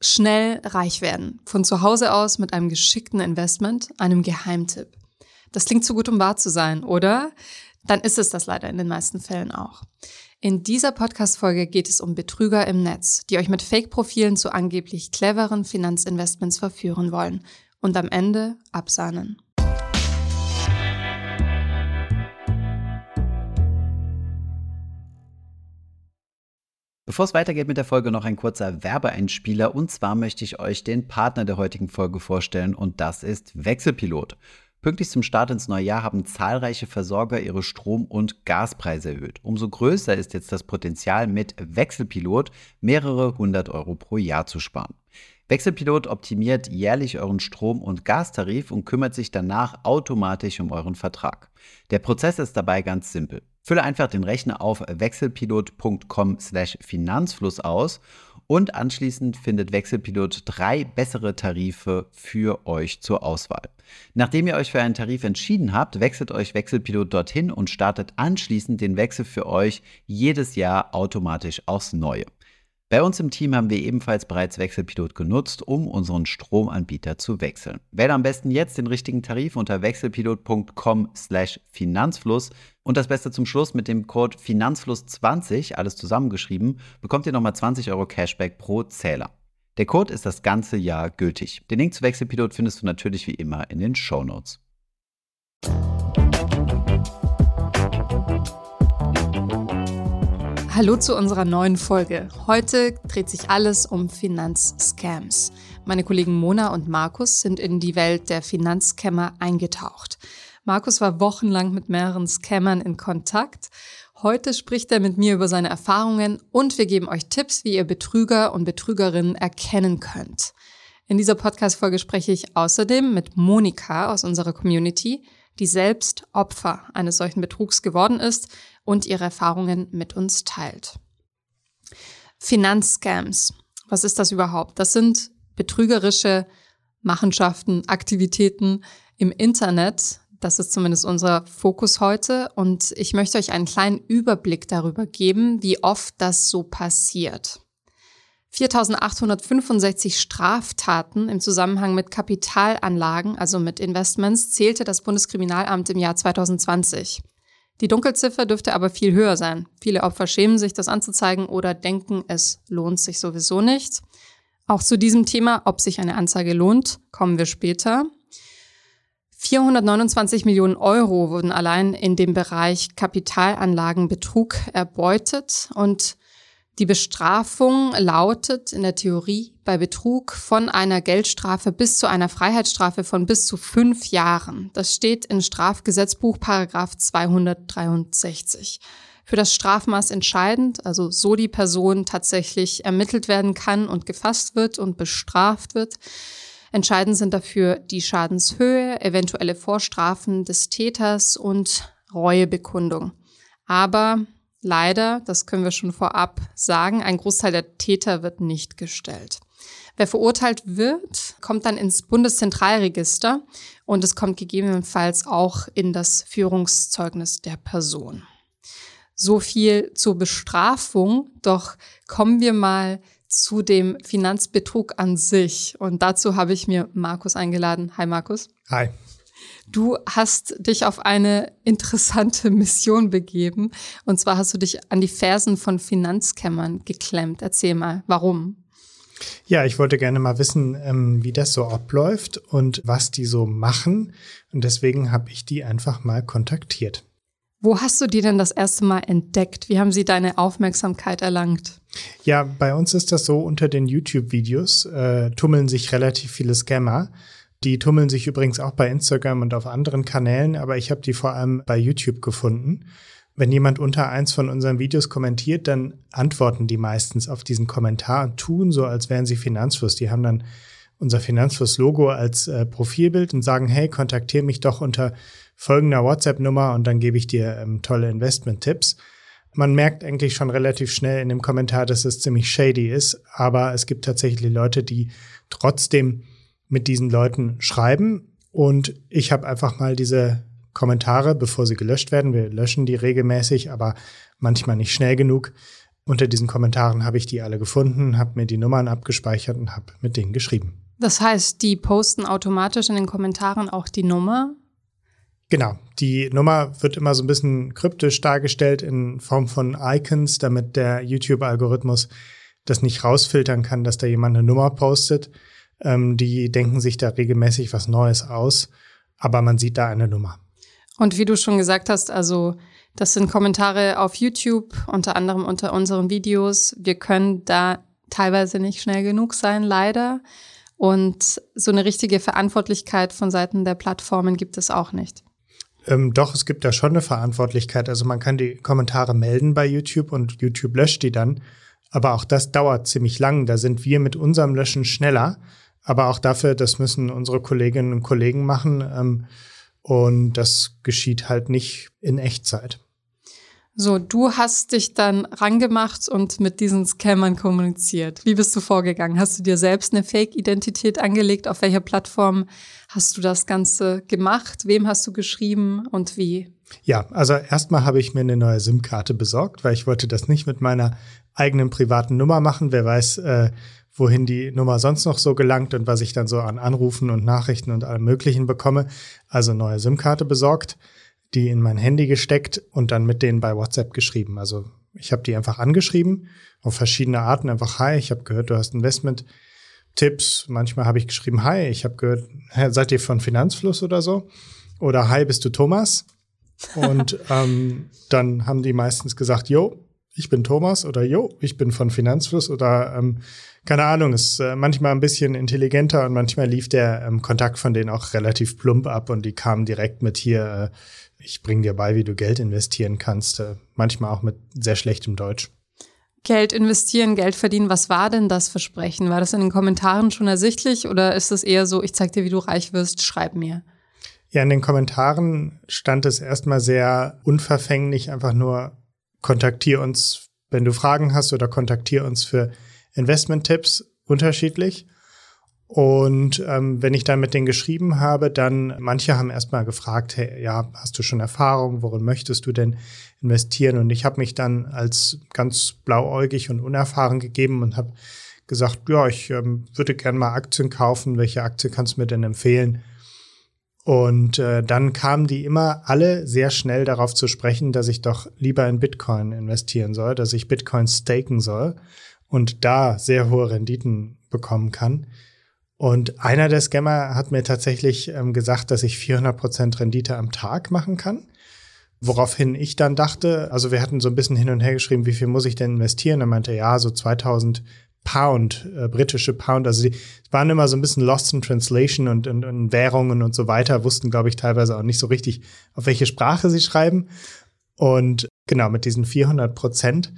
Schnell reich werden. Von zu Hause aus mit einem geschickten Investment, einem Geheimtipp. Das klingt zu gut, um wahr zu sein, oder? Dann ist es das leider in den meisten Fällen auch. In dieser Podcast-Folge geht es um Betrüger im Netz, die euch mit Fake-Profilen zu angeblich cleveren Finanzinvestments verführen wollen und am Ende absahnen. Bevor es weitergeht mit der Folge, noch ein kurzer Werbeeinspieler. Und zwar möchte ich euch den Partner der heutigen Folge vorstellen und das ist Wechselpilot. Pünktlich zum Start ins neue Jahr haben zahlreiche Versorger ihre Strom- und Gaspreise erhöht. Umso größer ist jetzt das Potenzial, mit Wechselpilot mehrere hundert Euro pro Jahr zu sparen. Wechselpilot optimiert jährlich euren Strom- und Gastarif und kümmert sich danach automatisch um euren Vertrag. Der Prozess ist dabei ganz simpel. Fülle einfach den Rechner auf wechselpilot.com/finanzfluss aus und anschließend findet Wechselpilot drei bessere Tarife für euch zur Auswahl. Nachdem ihr euch für einen Tarif entschieden habt, wechselt euch Wechselpilot dorthin und startet anschließend den Wechsel für euch jedes Jahr automatisch aufs Neue. Bei uns im Team haben wir ebenfalls bereits Wechselpilot genutzt, um unseren Stromanbieter zu wechseln. Wähle am besten jetzt den richtigen Tarif unter wechselpilot.com/finanzfluss und das Beste zum Schluss mit dem Code Finanzfluss20, alles zusammengeschrieben, bekommt ihr nochmal 20 Euro Cashback pro Zähler. Der Code ist das ganze Jahr gültig. Den Link zu Wechselpilot findest du natürlich wie immer in den Show Notes. Hallo zu unserer neuen Folge. Heute dreht sich alles um Finanzscams. Meine Kollegen Mona und Markus sind in die Welt der Finanzscammer eingetaucht. Markus war wochenlang mit mehreren Scammern in Kontakt. Heute spricht er mit mir über seine Erfahrungen und wir geben euch Tipps, wie ihr Betrüger und Betrügerinnen erkennen könnt. In dieser Podcast-Folge spreche ich außerdem mit Monika aus unserer Community, die selbst Opfer eines solchen Betrugs geworden ist und ihre Erfahrungen mit uns teilt. Finanzscams. Was ist das überhaupt? Das sind betrügerische Machenschaften, Aktivitäten im Internet. Das ist zumindest unser Fokus heute. Und ich möchte euch einen kleinen Überblick darüber geben, wie oft das so passiert. 4865 Straftaten im Zusammenhang mit Kapitalanlagen, also mit Investments, zählte das Bundeskriminalamt im Jahr 2020. Die Dunkelziffer dürfte aber viel höher sein. Viele Opfer schämen sich, das anzuzeigen oder denken, es lohnt sich sowieso nicht. Auch zu diesem Thema, ob sich eine Anzeige lohnt, kommen wir später. 429 Millionen Euro wurden allein in dem Bereich Kapitalanlagenbetrug erbeutet und die Bestrafung lautet in der Theorie bei Betrug von einer Geldstrafe bis zu einer Freiheitsstrafe von bis zu fünf Jahren. Das steht in Strafgesetzbuch Paragraph 263. Für das Strafmaß entscheidend, also so die Person tatsächlich ermittelt werden kann und gefasst wird und bestraft wird. Entscheidend sind dafür die Schadenshöhe, eventuelle Vorstrafen des Täters und Reuebekundung. Aber Leider, das können wir schon vorab sagen, ein Großteil der Täter wird nicht gestellt. Wer verurteilt wird, kommt dann ins Bundeszentralregister und es kommt gegebenenfalls auch in das Führungszeugnis der Person. So viel zur Bestrafung, doch kommen wir mal zu dem Finanzbetrug an sich. Und dazu habe ich mir Markus eingeladen. Hi Markus. Hi. Du hast dich auf eine interessante Mission begeben. Und zwar hast du dich an die Fersen von Finanzkämmern geklemmt. Erzähl mal, warum? Ja, ich wollte gerne mal wissen, ähm, wie das so abläuft und was die so machen. Und deswegen habe ich die einfach mal kontaktiert. Wo hast du die denn das erste Mal entdeckt? Wie haben sie deine Aufmerksamkeit erlangt? Ja, bei uns ist das so, unter den YouTube-Videos äh, tummeln sich relativ viele Scammer. Die tummeln sich übrigens auch bei Instagram und auf anderen Kanälen, aber ich habe die vor allem bei YouTube gefunden. Wenn jemand unter eins von unseren Videos kommentiert, dann antworten die meistens auf diesen Kommentar und tun so, als wären sie Finanzfluss. Die haben dann unser Finanzfluss-Logo als äh, Profilbild und sagen, hey, kontaktiere mich doch unter folgender WhatsApp-Nummer und dann gebe ich dir ähm, tolle Investment-Tipps. Man merkt eigentlich schon relativ schnell in dem Kommentar, dass es ziemlich shady ist, aber es gibt tatsächlich Leute, die trotzdem mit diesen Leuten schreiben. Und ich habe einfach mal diese Kommentare, bevor sie gelöscht werden, wir löschen die regelmäßig, aber manchmal nicht schnell genug, unter diesen Kommentaren habe ich die alle gefunden, habe mir die Nummern abgespeichert und habe mit denen geschrieben. Das heißt, die posten automatisch in den Kommentaren auch die Nummer? Genau, die Nummer wird immer so ein bisschen kryptisch dargestellt in Form von Icons, damit der YouTube-Algorithmus das nicht rausfiltern kann, dass da jemand eine Nummer postet. Ähm, die denken sich da regelmäßig was Neues aus, aber man sieht da eine Nummer. Und wie du schon gesagt hast, also das sind Kommentare auf YouTube, unter anderem unter unseren Videos. Wir können da teilweise nicht schnell genug sein, leider. Und so eine richtige Verantwortlichkeit von Seiten der Plattformen gibt es auch nicht. Ähm, doch, es gibt da schon eine Verantwortlichkeit. Also man kann die Kommentare melden bei YouTube und YouTube löscht die dann. Aber auch das dauert ziemlich lang. Da sind wir mit unserem Löschen schneller. Aber auch dafür, das müssen unsere Kolleginnen und Kollegen machen. Ähm, und das geschieht halt nicht in Echtzeit. So, du hast dich dann rangemacht und mit diesen Scammern kommuniziert. Wie bist du vorgegangen? Hast du dir selbst eine Fake-Identität angelegt? Auf welcher Plattform hast du das Ganze gemacht? Wem hast du geschrieben und wie? Ja, also erstmal habe ich mir eine neue SIM-Karte besorgt, weil ich wollte das nicht mit meiner eigenen privaten Nummer machen. Wer weiß, äh, wohin die Nummer sonst noch so gelangt und was ich dann so an Anrufen und Nachrichten und allem Möglichen bekomme. Also neue SIM-Karte besorgt die in mein Handy gesteckt und dann mit denen bei WhatsApp geschrieben. Also ich habe die einfach angeschrieben auf verschiedene Arten. Einfach, hi, ich habe gehört, du hast Investment-Tipps. Manchmal habe ich geschrieben, hi, ich habe gehört, seid ihr von Finanzfluss oder so? Oder hi, bist du Thomas? Und ähm, dann haben die meistens gesagt, jo, ich bin Thomas oder jo, ich bin von Finanzfluss oder ähm, keine Ahnung, ist äh, manchmal ein bisschen intelligenter und manchmal lief der ähm, Kontakt von denen auch relativ plump ab und die kamen direkt mit hier, äh, ich bringe dir bei, wie du Geld investieren kannst, äh, manchmal auch mit sehr schlechtem Deutsch. Geld investieren, Geld verdienen, was war denn das Versprechen? War das in den Kommentaren schon ersichtlich oder ist es eher so, ich zeig dir, wie du reich wirst, schreib mir? Ja, in den Kommentaren stand es erstmal sehr unverfänglich, einfach nur kontaktier uns, wenn du Fragen hast oder kontaktier uns für Investment-Tipps unterschiedlich. Und ähm, wenn ich dann mit denen geschrieben habe, dann manche haben erstmal gefragt, hey, ja, hast du schon Erfahrung, worin möchtest du denn investieren? Und ich habe mich dann als ganz blauäugig und unerfahren gegeben und habe gesagt, ja, ich ähm, würde gerne mal Aktien kaufen. Welche Aktie kannst du mir denn empfehlen? Und äh, dann kamen die immer alle sehr schnell darauf zu sprechen, dass ich doch lieber in Bitcoin investieren soll, dass ich Bitcoin staken soll und da sehr hohe Renditen bekommen kann. Und einer der Scammer hat mir tatsächlich ähm, gesagt, dass ich 400% Rendite am Tag machen kann. Woraufhin ich dann dachte, also wir hatten so ein bisschen hin und her geschrieben, wie viel muss ich denn investieren? Er meinte, ja, so 2000 Pound, äh, britische Pound. Also die waren immer so ein bisschen lost in translation und, und, und Währungen und so weiter, wussten, glaube ich, teilweise auch nicht so richtig, auf welche Sprache sie schreiben. Und genau, mit diesen 400 Prozent,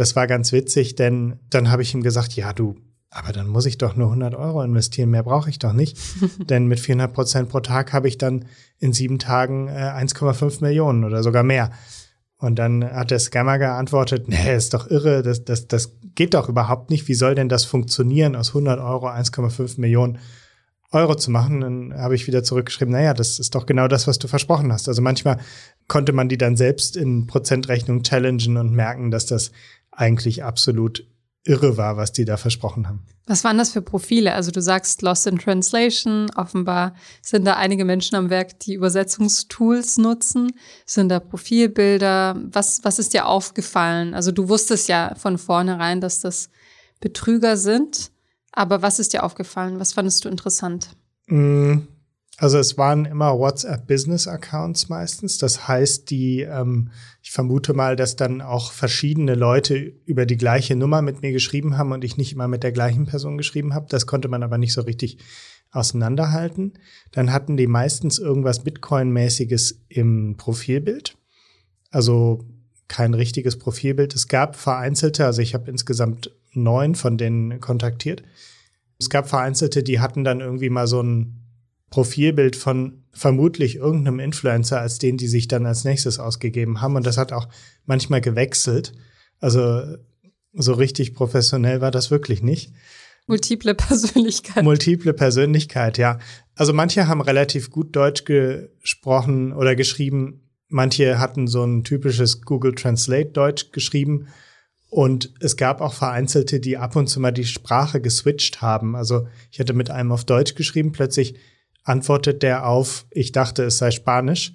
das war ganz witzig, denn dann habe ich ihm gesagt, ja, du, aber dann muss ich doch nur 100 Euro investieren, mehr brauche ich doch nicht. Denn mit 400 Prozent pro Tag habe ich dann in sieben Tagen äh, 1,5 Millionen oder sogar mehr. Und dann hat der Scammer geantwortet, nee, ist doch irre, das, das, das geht doch überhaupt nicht. Wie soll denn das funktionieren, aus 100 Euro 1,5 Millionen Euro zu machen? Dann habe ich wieder zurückgeschrieben, naja, das ist doch genau das, was du versprochen hast. Also manchmal konnte man die dann selbst in Prozentrechnung challengen und merken, dass das eigentlich absolut irre war, was die da versprochen haben. Was waren das für Profile? Also du sagst Lost in Translation, offenbar sind da einige Menschen am Werk, die Übersetzungstools nutzen. Sind da Profilbilder? Was, was ist dir aufgefallen? Also du wusstest ja von vornherein, dass das Betrüger sind, aber was ist dir aufgefallen? Was fandest du interessant? Also es waren immer WhatsApp-Business-Accounts meistens. Das heißt, die, ähm, ich vermute mal, dass dann auch verschiedene Leute über die gleiche Nummer mit mir geschrieben haben und ich nicht immer mit der gleichen Person geschrieben habe. Das konnte man aber nicht so richtig auseinanderhalten. Dann hatten die meistens irgendwas Bitcoin-mäßiges im Profilbild. Also kein richtiges Profilbild. Es gab vereinzelte, also ich habe insgesamt neun von denen kontaktiert. Es gab vereinzelte, die hatten dann irgendwie mal so ein Profilbild von vermutlich irgendeinem Influencer als den, die sich dann als nächstes ausgegeben haben. Und das hat auch manchmal gewechselt. Also so richtig professionell war das wirklich nicht. Multiple Persönlichkeit. Multiple Persönlichkeit, ja. Also manche haben relativ gut Deutsch gesprochen oder geschrieben. Manche hatten so ein typisches Google Translate Deutsch geschrieben. Und es gab auch Vereinzelte, die ab und zu mal die Sprache geswitcht haben. Also ich hatte mit einem auf Deutsch geschrieben, plötzlich antwortet der auf, ich dachte, es sei Spanisch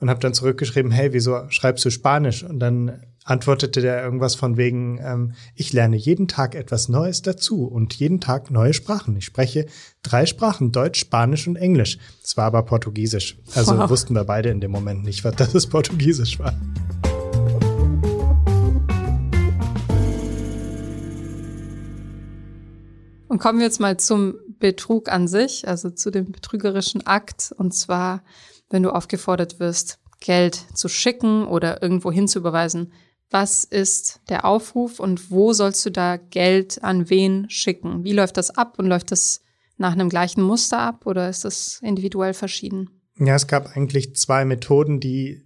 und habe dann zurückgeschrieben, hey, wieso schreibst du Spanisch? Und dann antwortete der irgendwas von wegen, ähm, ich lerne jeden Tag etwas Neues dazu und jeden Tag neue Sprachen. Ich spreche drei Sprachen, Deutsch, Spanisch und Englisch. Es war aber Portugiesisch. Also wow. wussten wir beide in dem Moment nicht, was das Portugiesisch war. Und kommen wir jetzt mal zum Betrug an sich, also zu dem betrügerischen Akt. Und zwar, wenn du aufgefordert wirst, Geld zu schicken oder irgendwo hinzuüberweisen. Was ist der Aufruf und wo sollst du da Geld an wen schicken? Wie läuft das ab und läuft das nach einem gleichen Muster ab oder ist das individuell verschieden? Ja, es gab eigentlich zwei Methoden, die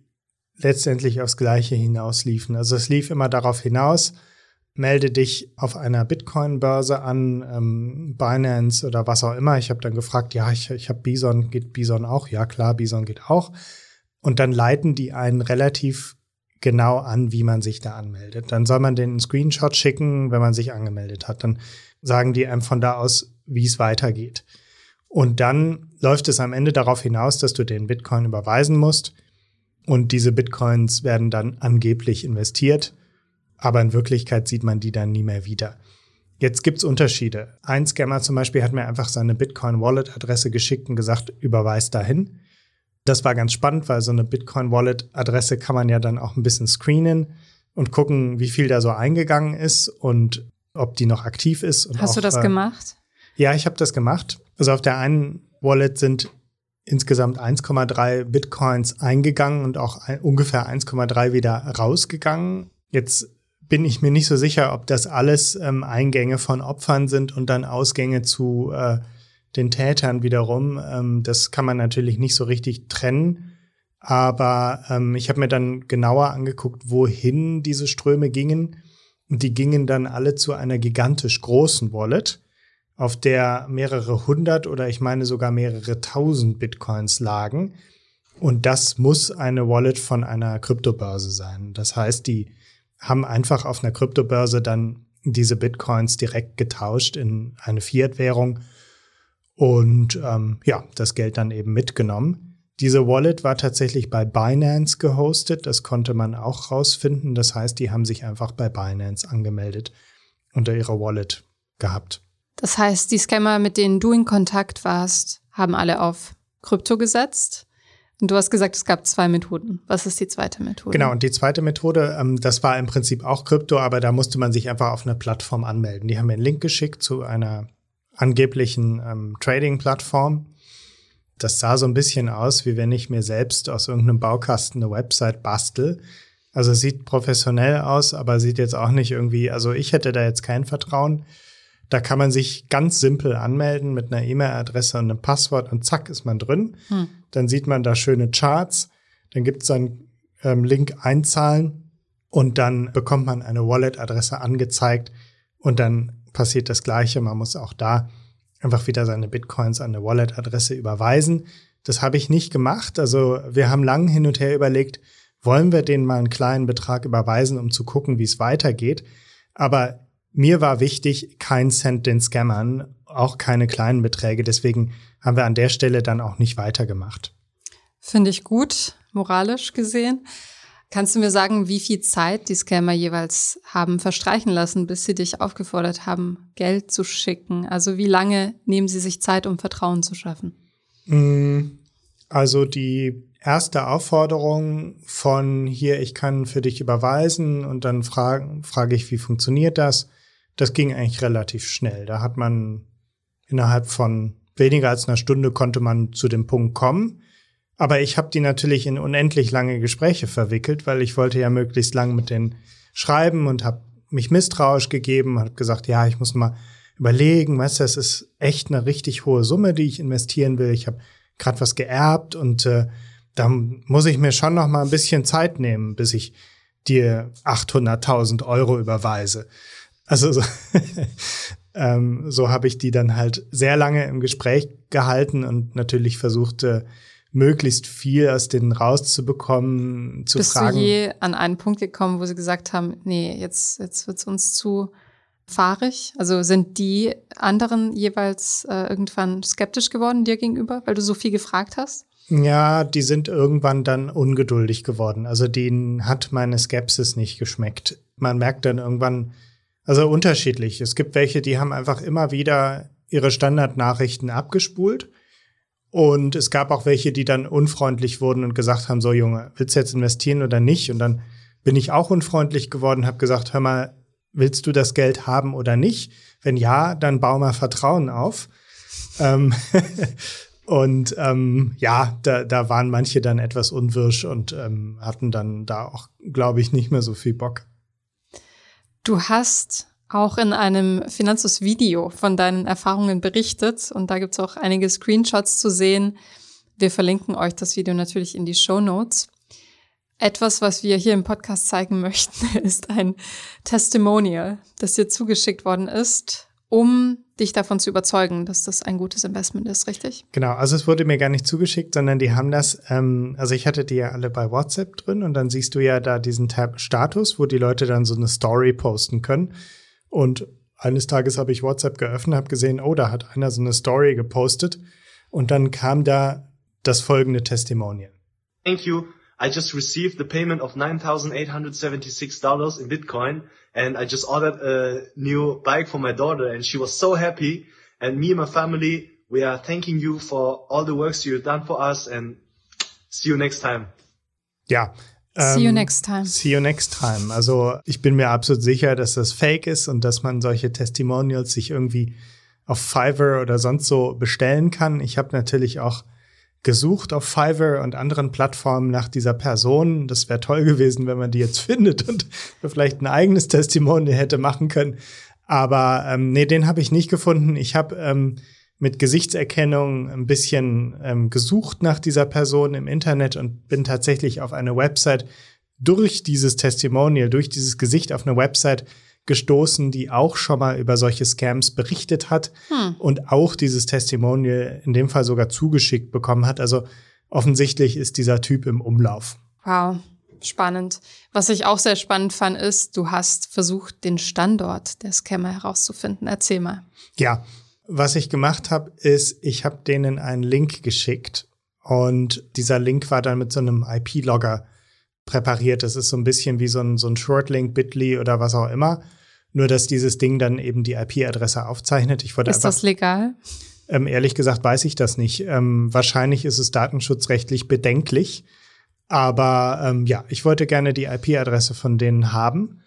letztendlich aufs Gleiche hinausliefen. Also es lief immer darauf hinaus, melde dich auf einer Bitcoin-Börse an, ähm, Binance oder was auch immer. Ich habe dann gefragt, ja, ich, ich habe Bison, geht Bison auch? Ja, klar, Bison geht auch. Und dann leiten die einen relativ genau an, wie man sich da anmeldet. Dann soll man den Screenshot schicken, wenn man sich angemeldet hat. Dann sagen die einem von da aus, wie es weitergeht. Und dann läuft es am Ende darauf hinaus, dass du den Bitcoin überweisen musst. Und diese Bitcoins werden dann angeblich investiert aber in Wirklichkeit sieht man die dann nie mehr wieder. Jetzt gibt's Unterschiede. Ein Scammer zum Beispiel hat mir einfach seine Bitcoin-Wallet-Adresse geschickt und gesagt, überweis dahin. Das war ganz spannend, weil so eine Bitcoin-Wallet-Adresse kann man ja dann auch ein bisschen screenen und gucken, wie viel da so eingegangen ist und ob die noch aktiv ist. Hast auch, du das äh, gemacht? Ja, ich habe das gemacht. Also auf der einen Wallet sind insgesamt 1,3 Bitcoins eingegangen und auch ein, ungefähr 1,3 wieder rausgegangen. Jetzt bin ich mir nicht so sicher, ob das alles ähm, Eingänge von Opfern sind und dann Ausgänge zu äh, den Tätern wiederum. Ähm, das kann man natürlich nicht so richtig trennen. Aber ähm, ich habe mir dann genauer angeguckt, wohin diese Ströme gingen. Und die gingen dann alle zu einer gigantisch großen Wallet, auf der mehrere hundert oder ich meine sogar mehrere tausend Bitcoins lagen. Und das muss eine Wallet von einer Kryptobörse sein. Das heißt, die haben einfach auf einer Kryptobörse dann diese Bitcoins direkt getauscht in eine Fiat-Währung und ähm, ja, das Geld dann eben mitgenommen. Diese Wallet war tatsächlich bei Binance gehostet, das konnte man auch rausfinden. Das heißt, die haben sich einfach bei Binance angemeldet unter ihrer Wallet gehabt. Das heißt, die Scammer, mit denen du in Kontakt warst, haben alle auf Krypto gesetzt und du hast gesagt, es gab zwei Methoden. Was ist die zweite Methode? Genau, und die zweite Methode, ähm, das war im Prinzip auch Krypto, aber da musste man sich einfach auf eine Plattform anmelden. Die haben mir einen Link geschickt zu einer angeblichen ähm, Trading-Plattform. Das sah so ein bisschen aus, wie wenn ich mir selbst aus irgendeinem Baukasten eine Website bastel. Also sieht professionell aus, aber sieht jetzt auch nicht irgendwie, also ich hätte da jetzt kein Vertrauen. Da kann man sich ganz simpel anmelden mit einer E-Mail-Adresse und einem Passwort und zack ist man drin. Hm. Dann sieht man da schöne Charts. Dann gibt es einen ähm, Link einzahlen und dann bekommt man eine Wallet-Adresse angezeigt und dann passiert das Gleiche. Man muss auch da einfach wieder seine Bitcoins an eine Wallet-Adresse überweisen. Das habe ich nicht gemacht. Also wir haben lang hin und her überlegt, wollen wir denen mal einen kleinen Betrag überweisen, um zu gucken, wie es weitergeht. Aber mir war wichtig, kein Cent den Scammern, auch keine kleinen Beträge. Deswegen haben wir an der Stelle dann auch nicht weitergemacht. Finde ich gut, moralisch gesehen. Kannst du mir sagen, wie viel Zeit die Scammer jeweils haben verstreichen lassen, bis sie dich aufgefordert haben, Geld zu schicken? Also wie lange nehmen sie sich Zeit, um Vertrauen zu schaffen? Mm, also die erste Aufforderung von hier, ich kann für dich überweisen und dann frage frage ich, wie funktioniert das? das ging eigentlich relativ schnell. Da hat man innerhalb von weniger als einer Stunde konnte man zu dem Punkt kommen. Aber ich habe die natürlich in unendlich lange Gespräche verwickelt, weil ich wollte ja möglichst lang mit denen schreiben und habe mich misstrauisch gegeben, habe gesagt, ja, ich muss mal überlegen, weißt du, es ist echt eine richtig hohe Summe, die ich investieren will. Ich habe gerade was geerbt und äh, da muss ich mir schon noch mal ein bisschen Zeit nehmen, bis ich dir 800.000 Euro überweise. Also so, ähm, so habe ich die dann halt sehr lange im Gespräch gehalten und natürlich versucht, äh, möglichst viel aus denen rauszubekommen, zu Bist fragen. Bist du je an einen Punkt gekommen, wo sie gesagt haben, nee, jetzt, jetzt wird's uns zu fahrig? Also sind die anderen jeweils äh, irgendwann skeptisch geworden dir gegenüber, weil du so viel gefragt hast? Ja, die sind irgendwann dann ungeduldig geworden. Also denen hat meine Skepsis nicht geschmeckt. Man merkt dann irgendwann, also unterschiedlich. Es gibt welche, die haben einfach immer wieder ihre Standardnachrichten abgespult. Und es gab auch welche, die dann unfreundlich wurden und gesagt haben, so Junge, willst du jetzt investieren oder nicht? Und dann bin ich auch unfreundlich geworden, habe gesagt, hör mal, willst du das Geld haben oder nicht? Wenn ja, dann bau mal Vertrauen auf. ähm, und ähm, ja, da, da waren manche dann etwas unwirsch und ähm, hatten dann da auch, glaube ich, nicht mehr so viel Bock. Du hast auch in einem Finanzus-Video von deinen Erfahrungen berichtet und da gibt's auch einige Screenshots zu sehen. Wir verlinken euch das Video natürlich in die Show Notes. Etwas, was wir hier im Podcast zeigen möchten, ist ein Testimonial, das dir zugeschickt worden ist, um dich davon zu überzeugen, dass das ein gutes Investment ist, richtig? Genau, also es wurde mir gar nicht zugeschickt, sondern die haben das, ähm, also ich hatte die ja alle bei WhatsApp drin und dann siehst du ja da diesen Tab Status, wo die Leute dann so eine Story posten können. Und eines Tages habe ich WhatsApp geöffnet, habe gesehen, oh, da hat einer so eine Story gepostet und dann kam da das folgende Testimonial. Thank you. I just received the payment of $9,876 in Bitcoin and I just ordered a new bike for my daughter and she was so happy. And me and my family, we are thanking you for all the works you've done for us and see you next time. Ja. See you ähm, next time. See you next time. Also ich bin mir absolut sicher, dass das fake ist und dass man solche Testimonials sich irgendwie auf Fiverr oder sonst so bestellen kann. Ich habe natürlich auch gesucht auf Fiverr und anderen Plattformen nach dieser Person. Das wäre toll gewesen, wenn man die jetzt findet und vielleicht ein eigenes Testimonial hätte machen können. Aber ähm, nee, den habe ich nicht gefunden. Ich habe ähm, mit Gesichtserkennung ein bisschen ähm, gesucht nach dieser Person im Internet und bin tatsächlich auf eine Website durch dieses Testimonial, durch dieses Gesicht auf eine Website gestoßen, die auch schon mal über solche Scams berichtet hat hm. und auch dieses Testimonial in dem Fall sogar zugeschickt bekommen hat. Also offensichtlich ist dieser Typ im Umlauf. Wow. Spannend. Was ich auch sehr spannend fand, ist, du hast versucht, den Standort der Scammer herauszufinden. Erzähl mal. Ja, was ich gemacht habe, ist, ich habe denen einen Link geschickt und dieser Link war dann mit so einem IP-Logger präpariert. Das ist so ein bisschen wie so ein, so ein Shortlink, Bitly oder was auch immer. Nur, dass dieses Ding dann eben die IP-Adresse aufzeichnet. Ich wollte ist einfach, das legal? Ähm, ehrlich gesagt weiß ich das nicht. Ähm, wahrscheinlich ist es datenschutzrechtlich bedenklich. Aber ähm, ja, ich wollte gerne die IP-Adresse von denen haben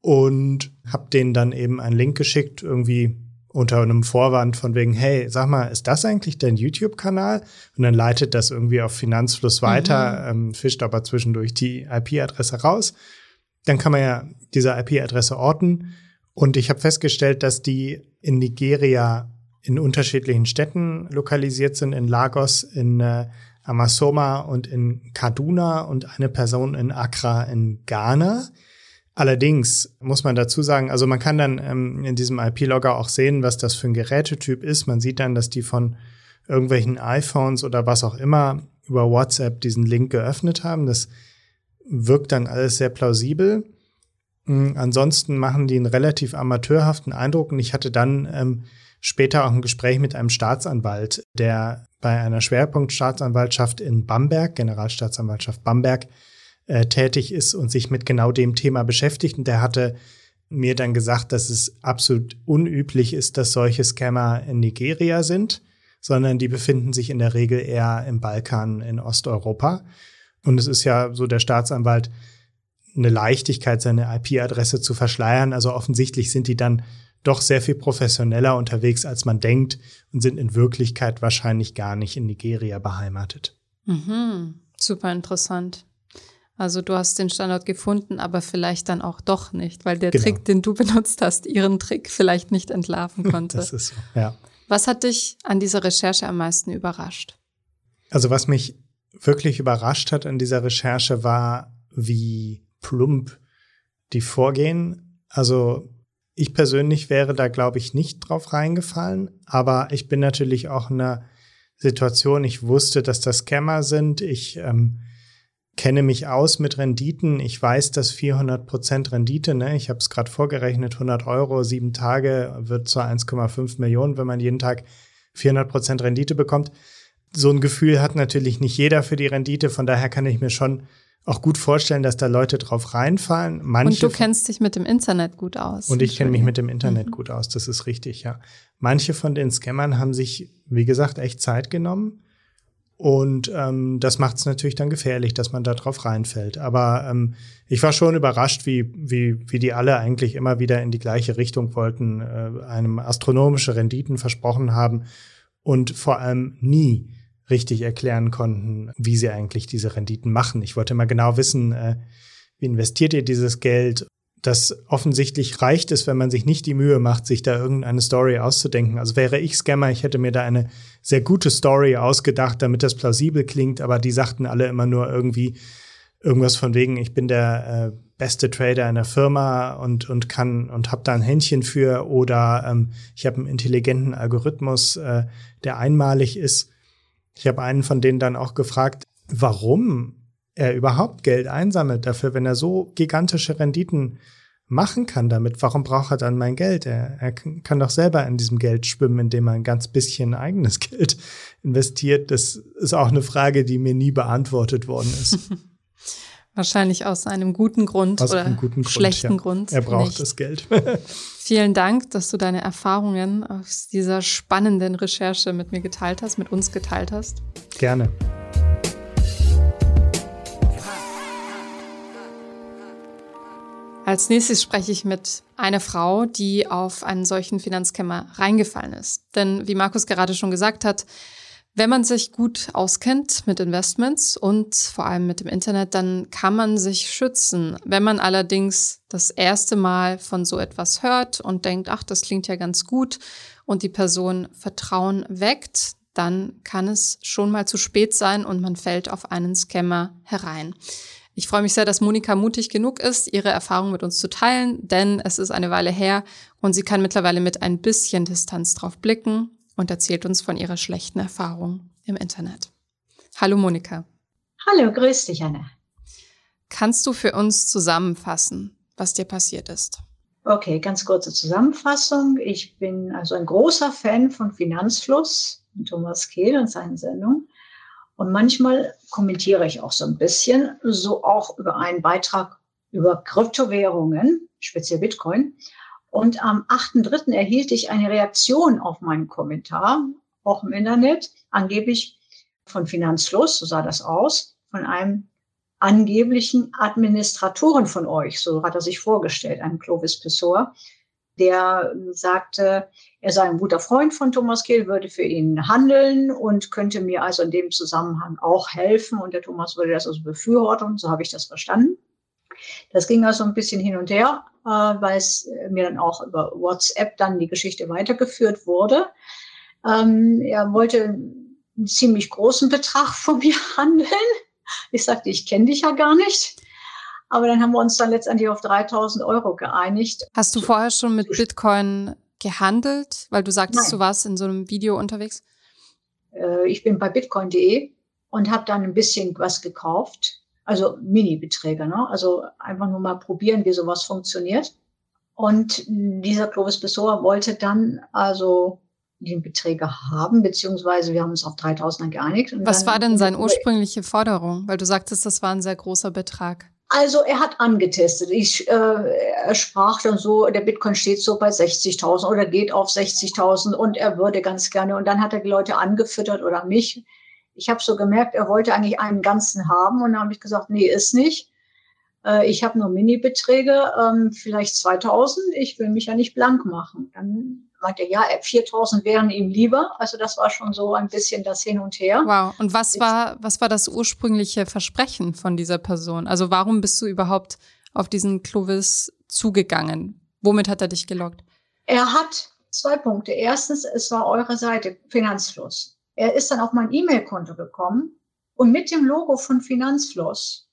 und habe denen dann eben einen Link geschickt, irgendwie unter einem Vorwand von wegen, hey, sag mal, ist das eigentlich dein YouTube-Kanal? Und dann leitet das irgendwie auf Finanzfluss weiter, mhm. ähm, fischt aber zwischendurch die IP-Adresse raus. Dann kann man ja diese IP-Adresse orten. Und ich habe festgestellt, dass die in Nigeria in unterschiedlichen Städten lokalisiert sind, in Lagos, in äh, Amasoma und in Kaduna und eine Person in Accra in Ghana. Allerdings muss man dazu sagen, also man kann dann ähm, in diesem IP-Logger auch sehen, was das für ein Gerätetyp ist. Man sieht dann, dass die von irgendwelchen iPhones oder was auch immer über WhatsApp diesen Link geöffnet haben. Das wirkt dann alles sehr plausibel. Mhm, ansonsten machen die einen relativ amateurhaften Eindruck und ich hatte dann ähm, später auch ein Gespräch mit einem Staatsanwalt, der bei einer Schwerpunktstaatsanwaltschaft in Bamberg, Generalstaatsanwaltschaft Bamberg, äh, tätig ist und sich mit genau dem Thema beschäftigt. Und der hatte mir dann gesagt, dass es absolut unüblich ist, dass solche Scammer in Nigeria sind, sondern die befinden sich in der Regel eher im Balkan, in Osteuropa. Und es ist ja so der Staatsanwalt eine Leichtigkeit, seine IP-Adresse zu verschleiern. Also offensichtlich sind die dann doch sehr viel professioneller unterwegs, als man denkt und sind in Wirklichkeit wahrscheinlich gar nicht in Nigeria beheimatet. Mhm. Super interessant. Also du hast den Standort gefunden, aber vielleicht dann auch doch nicht, weil der genau. Trick, den du benutzt hast, ihren Trick vielleicht nicht entlarven konnte. Das ist so, ja. Was hat dich an dieser Recherche am meisten überrascht? Also was mich wirklich überrascht hat an dieser Recherche war, wie plump die vorgehen. Also ich persönlich wäre da, glaube ich, nicht drauf reingefallen, aber ich bin natürlich auch einer Situation. Ich wusste, dass das Scammer sind. Ich ähm, kenne mich aus mit Renditen. Ich weiß, dass 400 Prozent Rendite, ne, ich habe es gerade vorgerechnet, 100 Euro, sieben Tage wird zu 1,5 Millionen, wenn man jeden Tag 400 Prozent Rendite bekommt. So ein Gefühl hat natürlich nicht jeder für die Rendite. Von daher kann ich mir schon auch gut vorstellen, dass da Leute drauf reinfallen. Manche und du kennst dich mit dem Internet gut aus. Und ich kenne mich mit dem Internet mhm. gut aus, das ist richtig, ja. Manche von den Scammern haben sich, wie gesagt, echt Zeit genommen. Und ähm, das macht es natürlich dann gefährlich, dass man da drauf reinfällt. Aber ähm, ich war schon überrascht, wie, wie, wie die alle eigentlich immer wieder in die gleiche Richtung wollten, äh, einem astronomische Renditen versprochen haben und vor allem nie richtig erklären konnten, wie sie eigentlich diese Renditen machen. Ich wollte immer genau wissen, äh, wie investiert ihr dieses Geld? Das offensichtlich reicht es, wenn man sich nicht die Mühe macht, sich da irgendeine Story auszudenken. Also wäre ich Scammer, ich hätte mir da eine sehr gute Story ausgedacht, damit das plausibel klingt, aber die sagten alle immer nur irgendwie irgendwas von wegen, ich bin der äh, beste Trader in der Firma und und kann und habe da ein Händchen für oder ähm, ich habe einen intelligenten Algorithmus, äh, der einmalig ist. Ich habe einen von denen dann auch gefragt, warum er überhaupt Geld einsammelt dafür, wenn er so gigantische Renditen machen kann damit. Warum braucht er dann mein Geld? Er, er kann doch selber in diesem Geld schwimmen, indem er ein ganz bisschen eigenes Geld investiert. Das ist auch eine Frage, die mir nie beantwortet worden ist. Wahrscheinlich aus einem guten Grund aus oder guten schlechten Grund. Grund. Er braucht nicht. das Geld. Vielen Dank, dass du deine Erfahrungen aus dieser spannenden Recherche mit mir geteilt hast, mit uns geteilt hast. Gerne. Als nächstes spreche ich mit einer Frau, die auf einen solchen Finanzkämmer reingefallen ist. Denn wie Markus gerade schon gesagt hat, wenn man sich gut auskennt mit Investments und vor allem mit dem Internet, dann kann man sich schützen. Wenn man allerdings das erste Mal von so etwas hört und denkt, ach, das klingt ja ganz gut und die Person Vertrauen weckt, dann kann es schon mal zu spät sein und man fällt auf einen Scammer herein. Ich freue mich sehr, dass Monika mutig genug ist, ihre Erfahrung mit uns zu teilen, denn es ist eine Weile her und sie kann mittlerweile mit ein bisschen Distanz drauf blicken und erzählt uns von ihrer schlechten Erfahrung im Internet. Hallo Monika. Hallo, grüß dich, Anne. Kannst du für uns zusammenfassen, was dir passiert ist? Okay, ganz kurze Zusammenfassung. Ich bin also ein großer Fan von Finanzfluss, Thomas Kehl und seinen Sendungen. Und manchmal kommentiere ich auch so ein bisschen, so auch über einen Beitrag über Kryptowährungen, speziell Bitcoin. Und am 8.3. erhielt ich eine Reaktion auf meinen Kommentar, auch im Internet, angeblich von Finanzfluss, so sah das aus, von einem angeblichen Administratoren von euch, so hat er sich vorgestellt, einem Clovis Pessor, der sagte, er sei ein guter Freund von Thomas Kehl, würde für ihn handeln und könnte mir also in dem Zusammenhang auch helfen. Und der Thomas würde das also befürworten, so habe ich das verstanden. Das ging also ein bisschen hin und her, äh, weil es mir dann auch über WhatsApp dann die Geschichte weitergeführt wurde. Ähm, er wollte einen ziemlich großen Betrag von mir handeln. Ich sagte, ich kenne dich ja gar nicht. Aber dann haben wir uns dann letztendlich auf 3000 Euro geeinigt. Hast du vorher schon mit Bitcoin gehandelt? Weil du sagtest, Nein. du warst in so einem Video unterwegs. Äh, ich bin bei bitcoin.de und habe dann ein bisschen was gekauft also Mini-Beträge, ne? Also einfach nur mal probieren, wie sowas funktioniert. Und dieser Clovis Bessor wollte dann also die Beträge haben, beziehungsweise wir haben uns auf 3000 geeinigt. Was war denn seine ursprüngliche Forderung? Weil du sagtest, das war ein sehr großer Betrag. Also er hat angetestet. Ich, äh, er sprach dann so, der Bitcoin steht so bei 60.000 oder geht auf 60.000 und er würde ganz gerne. Und dann hat er die Leute angefüttert oder mich ich habe so gemerkt, er wollte eigentlich einen ganzen haben und dann habe ich gesagt, nee, ist nicht. Äh, ich habe nur Mini-Beträge, ähm, vielleicht 2000. Ich will mich ja nicht blank machen. Dann meinte ja, 4000 wären ihm lieber. Also das war schon so ein bisschen das Hin und Her. Wow. Und was war, was war das ursprüngliche Versprechen von dieser Person? Also warum bist du überhaupt auf diesen Clovis zugegangen? Womit hat er dich gelockt? Er hat zwei Punkte. Erstens, es war eure Seite, Finanzfluss. Er ist dann auf mein E-Mail-Konto gekommen und mit dem Logo von Finanzfluss.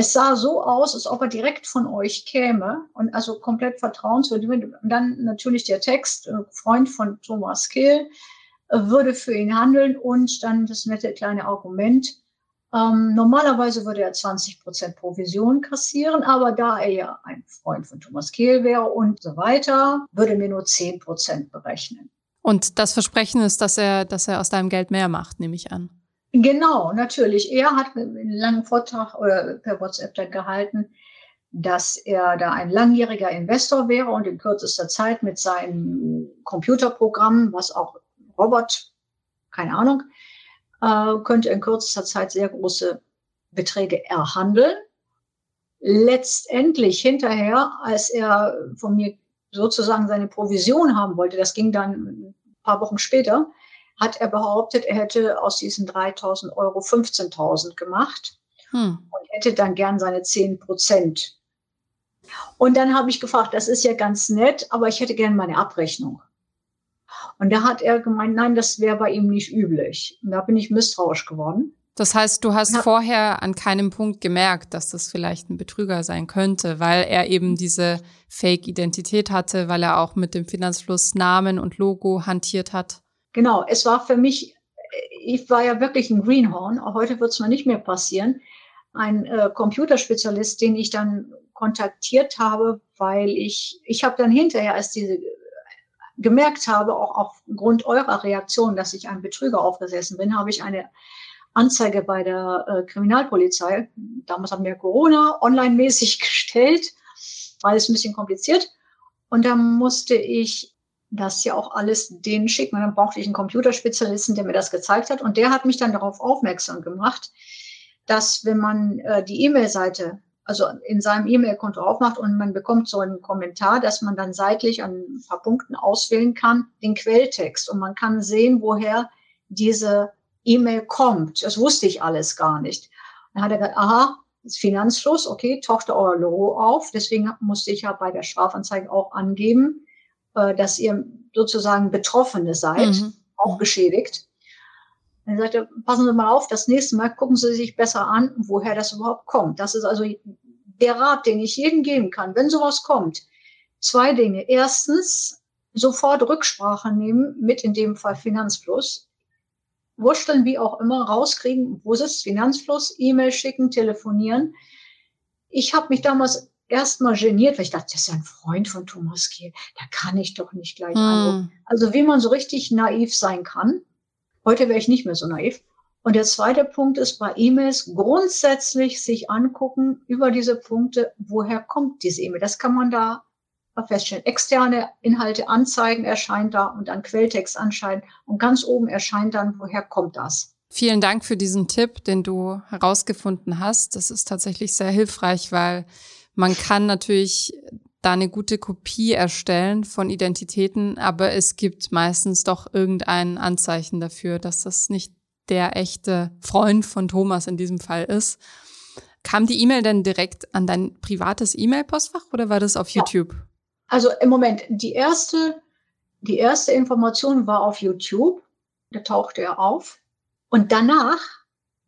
Es sah so aus, als ob er direkt von euch käme und also komplett vertrauenswürdig. Und dann natürlich der Text, äh, Freund von Thomas Kehl, würde für ihn handeln und dann das nette kleine Argument. Ähm, normalerweise würde er 20 Prozent Provision kassieren, aber da er ja ein Freund von Thomas Kehl wäre und so weiter, würde mir nur 10 Prozent berechnen. Und das Versprechen ist, dass er, dass er aus deinem Geld mehr macht, nehme ich an. Genau, natürlich. Er hat einen langen Vortrag oder per WhatsApp dann gehalten, dass er da ein langjähriger Investor wäre und in kürzester Zeit mit seinem Computerprogramm, was auch Robert, keine Ahnung, äh, könnte in kürzester Zeit sehr große Beträge erhandeln. Letztendlich hinterher, als er von mir sozusagen seine Provision haben wollte, das ging dann ein paar Wochen später, hat er behauptet, er hätte aus diesen 3000 Euro 15.000 gemacht hm. und hätte dann gern seine 10 Prozent. Und dann habe ich gefragt, das ist ja ganz nett, aber ich hätte gern meine Abrechnung. Und da hat er gemeint, nein, das wäre bei ihm nicht üblich. Und da bin ich misstrauisch geworden. Das heißt, du hast vorher an keinem Punkt gemerkt, dass das vielleicht ein Betrüger sein könnte, weil er eben diese Fake-Identität hatte, weil er auch mit dem Finanzfluss Namen und Logo hantiert hat. Genau, es war für mich, ich war ja wirklich ein Greenhorn, auch heute wird es mir nicht mehr passieren. Ein äh, Computerspezialist, den ich dann kontaktiert habe, weil ich, ich habe dann hinterher, als diese gemerkt habe, auch aufgrund eurer Reaktion, dass ich einem Betrüger aufgesessen bin, habe ich eine Anzeige bei der äh, Kriminalpolizei, damals haben wir Corona, online-mäßig gestellt, war alles ein bisschen kompliziert. Und da musste ich das ja auch alles denen schicken. Und dann brauchte ich einen Computerspezialisten, der mir das gezeigt hat. Und der hat mich dann darauf aufmerksam gemacht, dass wenn man äh, die E-Mail-Seite also in seinem E-Mail-Konto aufmacht und man bekommt so einen Kommentar, dass man dann seitlich an ein paar Punkten auswählen kann, den Quelltext. Und man kann sehen, woher diese E-Mail kommt. Das wusste ich alles gar nicht. Dann hat er gesagt, aha, das Finanzfluss, okay, tauchte euer Logo auf. Deswegen musste ich ja bei der Strafanzeige auch angeben, äh, dass ihr sozusagen Betroffene seid, mhm. auch geschädigt. Dann sagte, passen Sie mal auf, das nächste Mal gucken Sie sich besser an, woher das überhaupt kommt. Das ist also der Rat, den ich jedem geben kann, wenn sowas kommt. Zwei Dinge. Erstens, sofort Rücksprache nehmen mit in dem Fall Finanzfluss. Wursteln wie auch immer, rauskriegen, wo ist Finanzfluss, E-Mail schicken, telefonieren. Ich habe mich damals erstmal geniert, weil ich dachte, das ist ja ein Freund von Thomas Kehl, da kann ich doch nicht gleich hm. anrufen. Also wie man so richtig naiv sein kann. Heute wäre ich nicht mehr so naiv. Und der zweite Punkt ist bei E-Mails grundsätzlich sich angucken über diese Punkte, woher kommt diese E-Mail. Das kann man da feststellen. Externe Inhalte anzeigen erscheint da und dann Quelltext anscheinend und ganz oben erscheint dann, woher kommt das. Vielen Dank für diesen Tipp, den du herausgefunden hast. Das ist tatsächlich sehr hilfreich, weil man kann natürlich da eine gute Kopie erstellen von Identitäten, aber es gibt meistens doch irgendein Anzeichen dafür, dass das nicht der echte Freund von Thomas in diesem Fall ist. Kam die E-Mail denn direkt an dein privates E-Mail-Postfach oder war das auf YouTube? Ja. Also im Moment, die erste, die erste Information war auf YouTube. Da tauchte er auf. Und danach,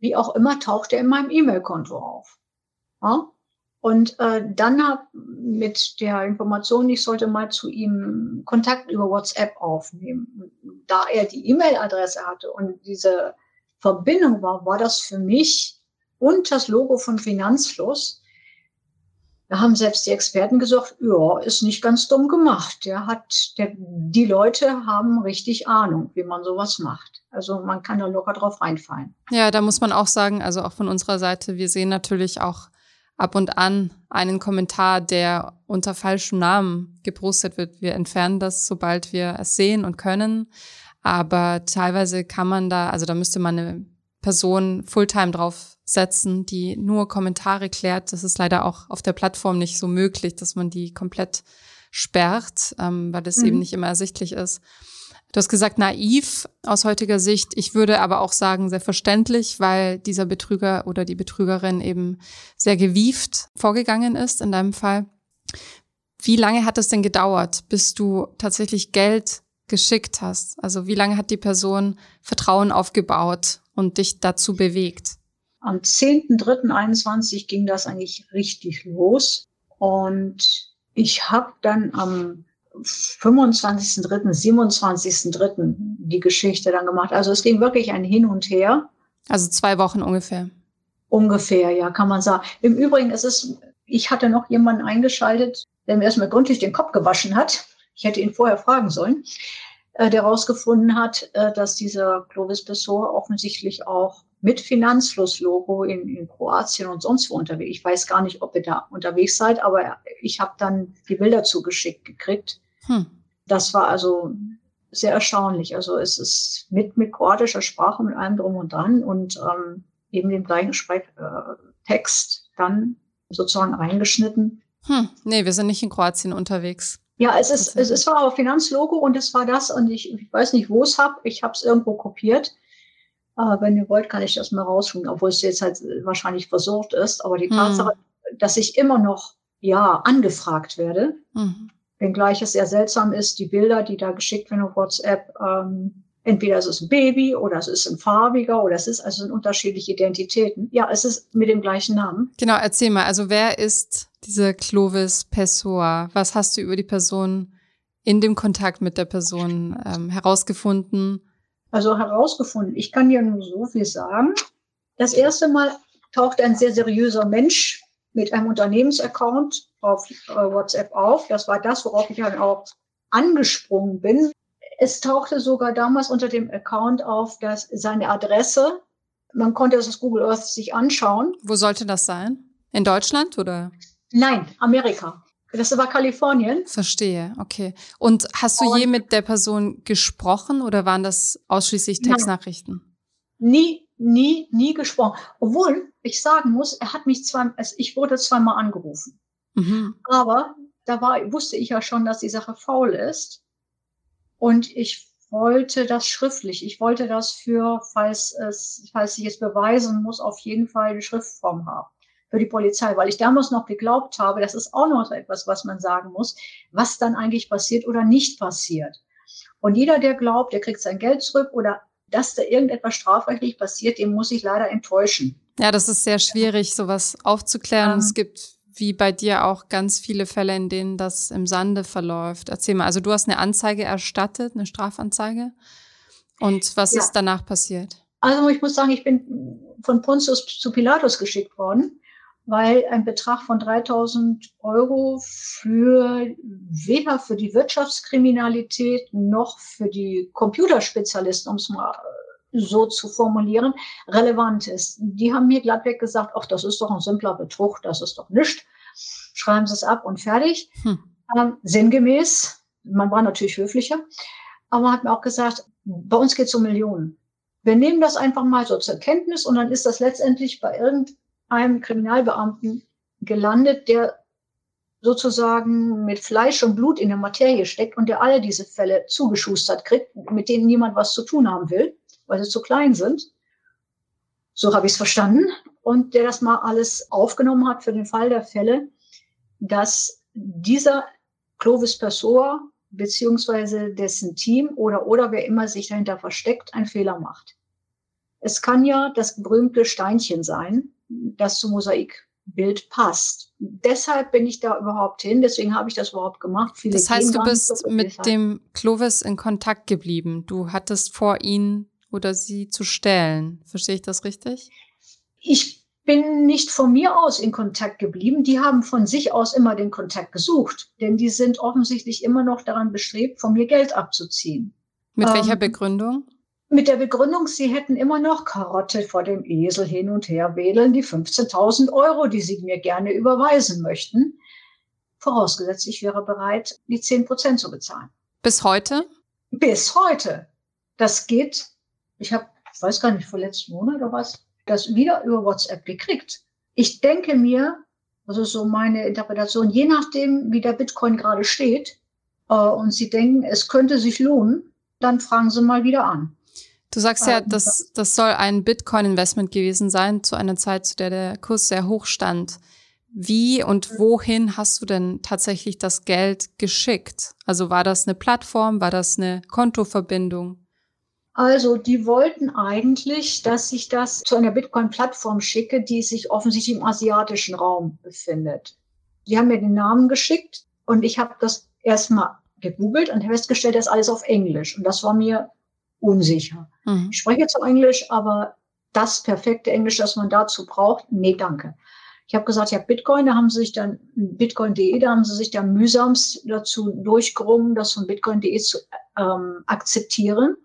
wie auch immer, tauchte er in meinem E-Mail-Konto auf. Ja? Und äh, dann hab mit der Information, ich sollte mal zu ihm Kontakt über WhatsApp aufnehmen. Da er die E-Mail-Adresse hatte und diese Verbindung war, war das für mich und das Logo von Finanzfluss. Da haben selbst die Experten gesagt, ja, ist nicht ganz dumm gemacht. Der hat, der, die Leute haben richtig Ahnung, wie man sowas macht. Also man kann da locker drauf reinfallen. Ja, da muss man auch sagen, also auch von unserer Seite, wir sehen natürlich auch ab und an einen Kommentar, der unter falschem Namen gepostet wird. Wir entfernen das, sobald wir es sehen und können. Aber teilweise kann man da, also da müsste man eine Person Fulltime drauf setzen, die nur Kommentare klärt. Das ist leider auch auf der Plattform nicht so möglich, dass man die komplett sperrt, ähm, weil das mhm. eben nicht immer ersichtlich ist. Du hast gesagt, naiv aus heutiger Sicht. Ich würde aber auch sagen, sehr verständlich, weil dieser Betrüger oder die Betrügerin eben sehr gewieft vorgegangen ist in deinem Fall. Wie lange hat es denn gedauert, bis du tatsächlich Geld geschickt hast? Also wie lange hat die Person Vertrauen aufgebaut und dich dazu bewegt? Am 10.3.21 ging das eigentlich richtig los. Und ich habe dann am 25.3., 27.3. die Geschichte dann gemacht. Also es ging wirklich ein Hin und Her. Also zwei Wochen ungefähr. Ungefähr, ja, kann man sagen. Im Übrigen, es ist, ich hatte noch jemanden eingeschaltet, der mir erstmal gründlich den Kopf gewaschen hat. Ich hätte ihn vorher fragen sollen, äh, der herausgefunden hat, äh, dass dieser Clovis Pessoa offensichtlich auch mit Finanzflusslogo in, in Kroatien und sonst wo unterwegs. Ich weiß gar nicht, ob ihr da unterwegs seid, aber ich habe dann die Bilder zugeschickt gekriegt. Hm. Das war also sehr erstaunlich. Also es ist mit, mit kroatischer Sprache, mit allem drum und dran und ähm, eben dem gleichen Sprech, äh, Text dann sozusagen reingeschnitten. Hm. Nee, wir sind nicht in Kroatien unterwegs. Ja, es ist, es, es war aber Finanzlogo und es war das und ich, ich weiß nicht, wo es hab. Ich habe es irgendwo kopiert. Aber wenn ihr wollt, kann ich das mal rausholen, obwohl es jetzt halt wahrscheinlich versucht ist. Aber die hm. Tatsache, dass ich immer noch ja angefragt werde, mhm. wenngleich es sehr seltsam ist, die Bilder, die da geschickt werden auf WhatsApp, ähm, entweder es ist ein Baby oder es ist ein farbiger oder es ist also sind unterschiedliche Identitäten. Ja, es ist mit dem gleichen Namen. Genau, erzähl mal. Also wer ist diese Clovis Pessoa? Was hast du über die Person in dem Kontakt mit der Person ähm, herausgefunden? Also herausgefunden. Ich kann dir nur so viel sagen. Das erste Mal taucht ein sehr seriöser Mensch mit einem Unternehmensaccount auf äh, WhatsApp auf. Das war das, worauf ich dann auch angesprungen bin. Es tauchte sogar damals unter dem Account auf, dass seine Adresse, man konnte das aus Google Earth sich anschauen. Wo sollte das sein? In Deutschland oder? Nein, Amerika. Das war Kalifornien. Verstehe, okay. Und hast du Und je mit der Person gesprochen oder waren das ausschließlich Textnachrichten? Nein. Nie, nie, nie gesprochen. Obwohl ich sagen muss, er hat mich zwar, also ich wurde zweimal angerufen. Mhm. Aber da war, wusste ich ja schon, dass die Sache faul ist. Und ich wollte das schriftlich. Ich wollte das für, falls es, falls ich es beweisen muss, auf jeden Fall die Schriftform haben für die Polizei, weil ich damals noch geglaubt habe, das ist auch noch etwas, was man sagen muss, was dann eigentlich passiert oder nicht passiert. Und jeder, der glaubt, der kriegt sein Geld zurück oder dass da irgendetwas strafrechtlich passiert, den muss ich leider enttäuschen. Ja, das ist sehr schwierig, sowas aufzuklären. Ähm, es gibt wie bei dir auch ganz viele Fälle, in denen das im Sande verläuft. Erzähl mal, also du hast eine Anzeige erstattet, eine Strafanzeige. Und was ja. ist danach passiert? Also ich muss sagen, ich bin von Pontius zu Pilatus geschickt worden weil ein Betrag von 3000 Euro für weder für die Wirtschaftskriminalität noch für die Computerspezialisten, um es mal so zu formulieren, relevant ist. Die haben mir glattweg gesagt, ach, das ist doch ein simpler Betrug, das ist doch nichts. Schreiben Sie es ab und fertig. Hm. Ähm, sinngemäß, man war natürlich höflicher, aber hat mir auch gesagt, bei uns geht es um Millionen. Wir nehmen das einfach mal so zur Kenntnis und dann ist das letztendlich bei irgendeinem einem Kriminalbeamten gelandet, der sozusagen mit Fleisch und Blut in der Materie steckt und der alle diese Fälle zugeschustert kriegt, mit denen niemand was zu tun haben will, weil sie zu klein sind. So habe ich es verstanden. Und der das mal alles aufgenommen hat für den Fall der Fälle, dass dieser Clovis Pessoa beziehungsweise dessen Team oder, oder wer immer sich dahinter versteckt, einen Fehler macht. Es kann ja das berühmte Steinchen sein, das zum Mosaikbild passt. Deshalb bin ich da überhaupt hin, deswegen habe ich das überhaupt gemacht. Viele das heißt, du bist mit dem Clovis in Kontakt geblieben. Du hattest vor, ihn oder sie zu stellen. Verstehe ich das richtig? Ich bin nicht von mir aus in Kontakt geblieben. Die haben von sich aus immer den Kontakt gesucht, denn die sind offensichtlich immer noch daran bestrebt, von mir Geld abzuziehen. Mit ähm, welcher Begründung? Mit der Begründung, sie hätten immer noch Karotte vor dem Esel hin und her wedeln, die 15.000 Euro, die sie mir gerne überweisen möchten. Vorausgesetzt, ich wäre bereit, die 10 Prozent zu bezahlen. Bis heute? Bis heute. Das geht, ich habe, ich weiß gar nicht, vor letzten Monat oder was, das wieder über WhatsApp gekriegt. Ich denke mir, also so meine Interpretation, je nachdem, wie der Bitcoin gerade steht, äh, und Sie denken, es könnte sich lohnen, dann fragen Sie mal wieder an. Du sagst ja, das, das soll ein Bitcoin-Investment gewesen sein, zu einer Zeit, zu der der Kurs sehr hoch stand. Wie und wohin hast du denn tatsächlich das Geld geschickt? Also war das eine Plattform, war das eine Kontoverbindung? Also die wollten eigentlich, dass ich das zu einer Bitcoin-Plattform schicke, die sich offensichtlich im asiatischen Raum befindet. Die haben mir den Namen geschickt und ich habe das erstmal gegoogelt und festgestellt, das ist alles auf Englisch. Und das war mir unsicher. Mhm. Ich spreche zwar Englisch, aber das perfekte Englisch, das man dazu braucht, nee, danke. Ich habe gesagt, ja, Bitcoin, da haben sie sich dann, Bitcoin.de, da haben sie sich dann mühsamst dazu durchgerungen, das von Bitcoin.de zu ähm, akzeptieren.